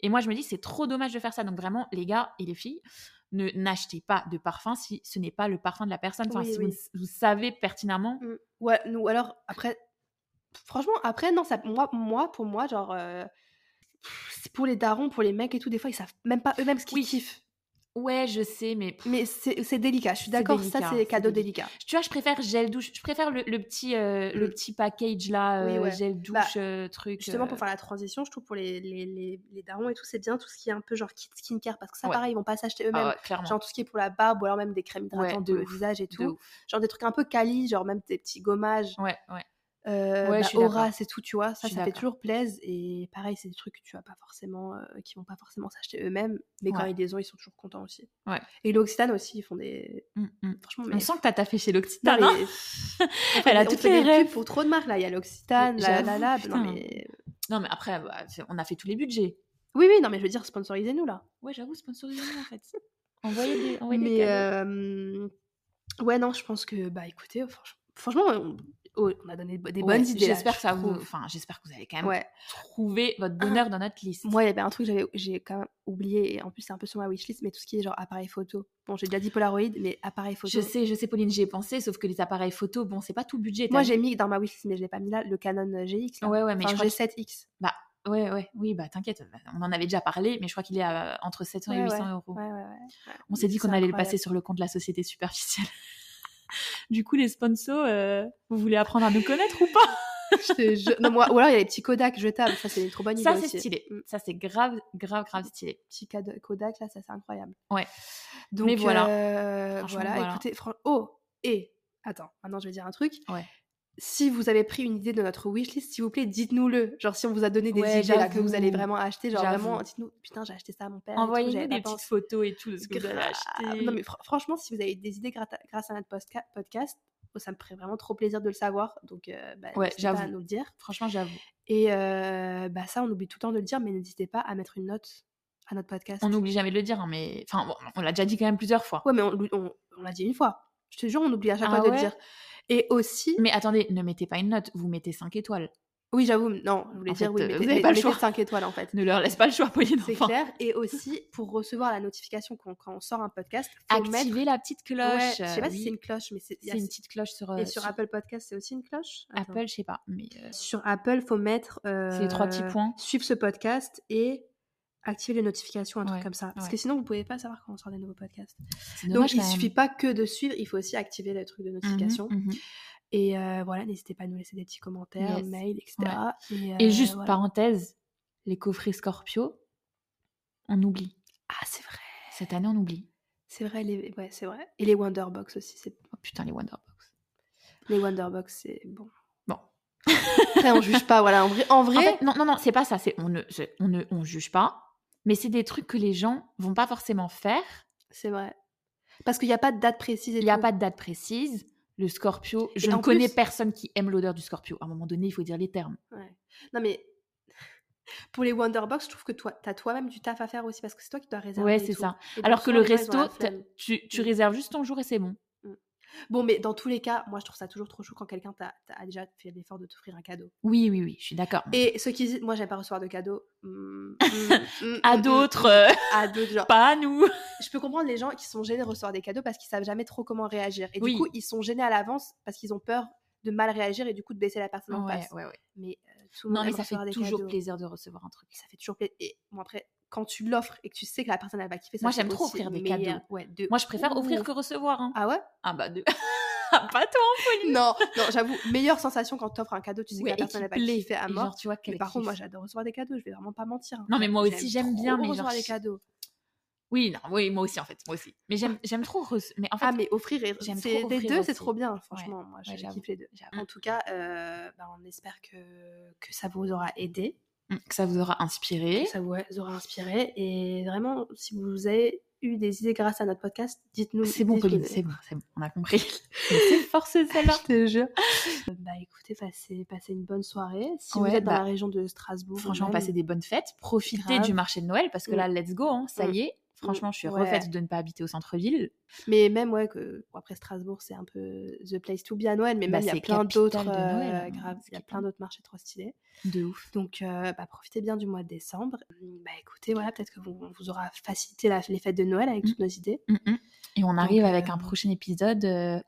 Et moi, je me dis, c'est trop dommage de faire ça. Donc, vraiment, les gars et les filles, ne n'achetez pas de parfum si ce n'est pas le parfum de la personne. Enfin, Oui, si oui. Vous, vous savez pertinemment. Mm. Ouais, nous, alors, après, franchement, après, non, ça, moi, moi pour moi, genre, euh, c'est pour les darons, pour les mecs et tout, des fois, ils savent même pas eux-mêmes ce qu'ils Oui. kiffent. Ouais, je sais, mais Mais c'est délicat, je suis d'accord, ça, c'est cadeau délicat. délicat. tu vois, je préfère gel douche. Je préfère le, le petit, euh, le petit package là, Oui, euh, ouais. gel douche, Bah, euh, truc. Justement, pour faire la transition, je trouve pour les, les, les, les darons et tout, c'est bien tout ce qui est un peu genre kit skincare, parce que ça, Ouais. pareil, ils vont pas s'acheter ah eux-mêmes. ouais, clairement. Genre tout ce qui est pour la barbe ou alors même des crèmes hydratantes de pour le ouf, visage et tout. Genre des trucs un peu quali, genre même des petits gommages, Ouais, ouais. Euh, Ouais, bah. Horace et tout, tu vois. Ça, ça fait toujours plaisir. Et pareil, c'est des trucs que tu vas pas forcément, euh, qui vont pas forcément s'acheter eux-mêmes. Mais quand Ouais. ils les ont, ils sont toujours contents aussi. Ouais. Et l'Occitane aussi, ils font des. Mm, mm. Franchement, On mais. sent que t'as taffé chez l'Occitane. mais- hein on fait Elle a on toutes fait les rêves. pour trop de marques là. Il y a l'Occitane, la, la. Non, mais. Non, mais après, bah, c'est- on a fait tous les budgets. Oui, oui, non, mais je veux dire, sponsorisez-nous là. Ouais, j'avoue, sponsorisez-nous en fait. Envoyez des, envoyez mais. euh, Ouais, non, je pense que, bah écoutez, franch- franchement, on, oh, on a donné des bonnes Ouais, idées. J'espère je que ça vous, enfin, j'espère que vous avez quand même Ouais. trouvé votre bonheur dans notre liste. Moi, il y avait un truc que j'avais, j'ai quand même oublié, et en plus, c'est un peu sur ma wishlist, mais tout ce qui est genre appareil photo. Bon, j'ai déjà dit Polaroid, mais appareil photo. je sais, je sais, Pauline, j'y ai pensé, sauf que les appareils photo, bon, c'est pas tout budget. Moi, j'ai mis dans ma wishlist, mais je l'ai pas mis là, le Canon GX. Là. Ouais, ouais, mais enfin, je crois que- G7X. Ouais, ouais, oui, bah t'inquiète, on en avait déjà parlé, mais je crois qu'il est à, entre 700 et Ouais, 800 ouais. euros. Ouais, ouais, ouais. On s'est dit qu'on allait le passer sur le compte de la société superficielle. du coup, les sponsors, euh, vous voulez apprendre à nous connaître ou pas? Je te jure- non, moi, ou alors, il y a les petits Kodak jetables, ça, c'est trop bonne idée. Ça, c'est stylé. Mm. Ça, c'est grave, grave, grave stylé. Petit Kodak, là, ça, c'est incroyable. Ouais. Donc, Mais voilà. euh, voilà, voilà. écoutez, fran- oh, et, attends, maintenant, je vais dire un truc. Ouais. Si vous avez pris une idée de notre wishlist, s'il vous plaît, dites-nous-le. Genre, si on vous a donné des Ouais, idées là, que vous allez vraiment acheter, genre vraiment, dites-nous, putain, j'ai acheté ça à mon père. Envoyez-nous des petites photos et tout de ce que vous avez acheté. Non, mais fr- franchement, si vous avez des idées grâce à notre podcast, ça me ferait vraiment trop plaisir de le savoir. Donc, euh, bah, Ouais, pas à j'avoue. nous le dire. Franchement, j'avoue. Et euh, bah, ça, on oublie tout le temps de le dire, mais n'hésitez pas à mettre une note à notre podcast. On n'oublie jamais de le dire, hein, mais enfin, bon, on l'a déjà dit quand même plusieurs fois. Ouais, mais on, on- on l'a dit une fois. Je te jure, on oublie à chaque Ah fois de le dire. Et aussi, Mais attendez, ne mettez pas une note, vous mettez 5 étoiles. oui, j'avoue, non, je voulais En dire, fait, oui, euh, mettez, vous avez pas le mettez choix. 5 étoiles en fait. Ne leur laisse pas le choix, Pauline. C'est clair. Et aussi, pour recevoir la notification quand, quand on sort un podcast, faut mettre. Activez la petite cloche. Ouais, je sais pas si c'est une cloche, mais c'est une petite cloche sur, euh, Et sur Apple Podcast, c'est aussi une cloche? Attends. Apple, je sais pas. Mais euh, Sur Apple, faut mettre. C'est les trois petits euh, points. Suivre ce podcast et activer les notifications, un truc comme ça. Parce ouais. que sinon, vous pouvez pas savoir quand on sort des nouveaux podcasts. Donc, il même. suffit pas que de suivre, il faut aussi activer le truc de Mhm, notification. mhm. Et euh, voilà, n'hésitez pas à nous laisser des petits commentaires, Yes. mails, etc. Et, Et euh, juste voilà. parenthèse, les coffrets Scorpio, on oublie. Ah, c'est vrai. Cette année, on oublie. C'est vrai, les... ouais, c'est vrai. Et les Wonderbox aussi. C'est... Oh putain, les Wonderbox. Les Wonderbox, c'est bon. Bon. Après, on juge pas, voilà. En vrai, en vrai En fait, non, non, non, c'est pas ça. C'est on ne, on ne, on juge pas. Mais c'est des trucs que les gens vont pas forcément faire. c'est vrai. Parce qu'il n'y a pas de date précise. et Il n'y a pas de date précise. Le Scorpio, je Et ne connais plus- personne qui aime l'odeur du Scorpio. À un moment donné, il faut dire les termes. Ouais. Non, mais pour les Wonderbox, je trouve que toi, tu as toi-même du taf à faire aussi parce que c'est toi qui dois réserver. Ouais, c'est ça. Alors que le resto, t'as- tu, tu Mm. réserves juste ton jour et c'est bon. Bon, mais dans tous les cas, moi, je trouve ça toujours trop chaud quand quelqu'un t'a, t'a déjà fait l'effort de t'offrir un cadeau. Oui, oui, oui, je suis d'accord. Et ceux qui disent, moi, j'aime pas recevoir de cadeaux. mm, mm, mm, À d'autres, euh, À d'autres, genre. pas à nous. Je peux comprendre les gens qui sont gênés de recevoir des cadeaux parce qu'ils savent jamais trop comment réagir. Et Oui. du coup, ils sont gênés à l'avance parce qu'ils ont peur de mal réagir et du coup de baisser la personne en Ouais, face. ouais, ouais. Mais tout le Non, monde mais ça fait des toujours cadeaux. plaisir de recevoir un truc. Ça fait toujours plaisir. Et bon, après, quand tu l'offres et que tu sais que la personne elle va kiffer, ça Moi, j'aime trop offrir des meilleur. cadeaux. Ouais, de Moi, je préfère offrir que recevoir. hein. Ah ouais? Ah bah, de... pas toi, Pauline. Non, non, j'avoue, meilleure sensation quand tu offres un cadeau, tu sais Ouais, que la personne va plaît. kiffer à mort. genre, tu vois, Mais par contre, moi j'adore recevoir des cadeaux, je vais vraiment pas mentir. hein. Non, mais moi aussi, j'aime bien, mais recevoir genre, je- cadeaux. Oui, non, oui, moi aussi, en fait. Moi aussi. Mais j'aime j'aime trop. Mais en fait, Ah, mais offrir, et... j'aime c'est... offrir deux, c'est trop bien, franchement. Moi, je ouais, j'avoue. kiffe les deux. En tout cas, euh, bah, on espère que... que ça vous aura aidé, que ça vous aura inspiré. que ça vous aura inspiré. Et vraiment, si vous avez eu des idées grâce à notre podcast, dites-nous. C'est bon. Pauline, c'est bon, c'est bon. On a compris. C'est force celle-là. Je te jure. bah écoutez, passez, passez une bonne soirée. Si Ouais, vous êtes dans bah, la région de Strasbourg, Franchement, passez des bonnes fêtes. Profitez Grave. du marché de Noël parce que là, let's go, hein, ça Mm. y est. Franchement, je suis Ouais. refaite de ne pas habiter au centre-ville. Mais même, ouais, que bon, après Strasbourg, c'est un peu the place to be à Noël, mais Bah, même il y a c'est plein capitale d'autres. de Noël, euh, hein, grave, il y a plein d'autres marchés trop stylés. De ouf. Donc, euh, bah, profitez bien du mois de décembre. Bah écoutez, voilà, peut-être que vous, on vous aura facilité la- les fêtes de Noël avec Mm. toutes nos idées. Mm, mm. Et on arrive Donc, avec euh, un prochain épisode euh,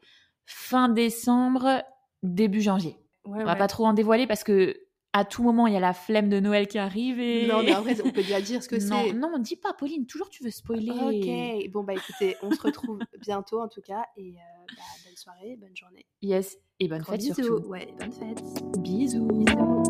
fin décembre, début janvier. Ouais, On va pas trop en dévoiler parce que à tout moment, il y a la flemme de Noël qui arrive. Et... Non, mais vrai, on peut déjà dire ce que non, c'est. non, dis pas, Pauline. Toujours, tu veux spoiler. Ok, bon, bah écoutez, on se retrouve bientôt en tout cas. Et euh, bah, bonne soirée, bonne journée. Yes. Et bonne Gros fête bisous. surtout. Ouais, bonne fête. Bisous. Bisous.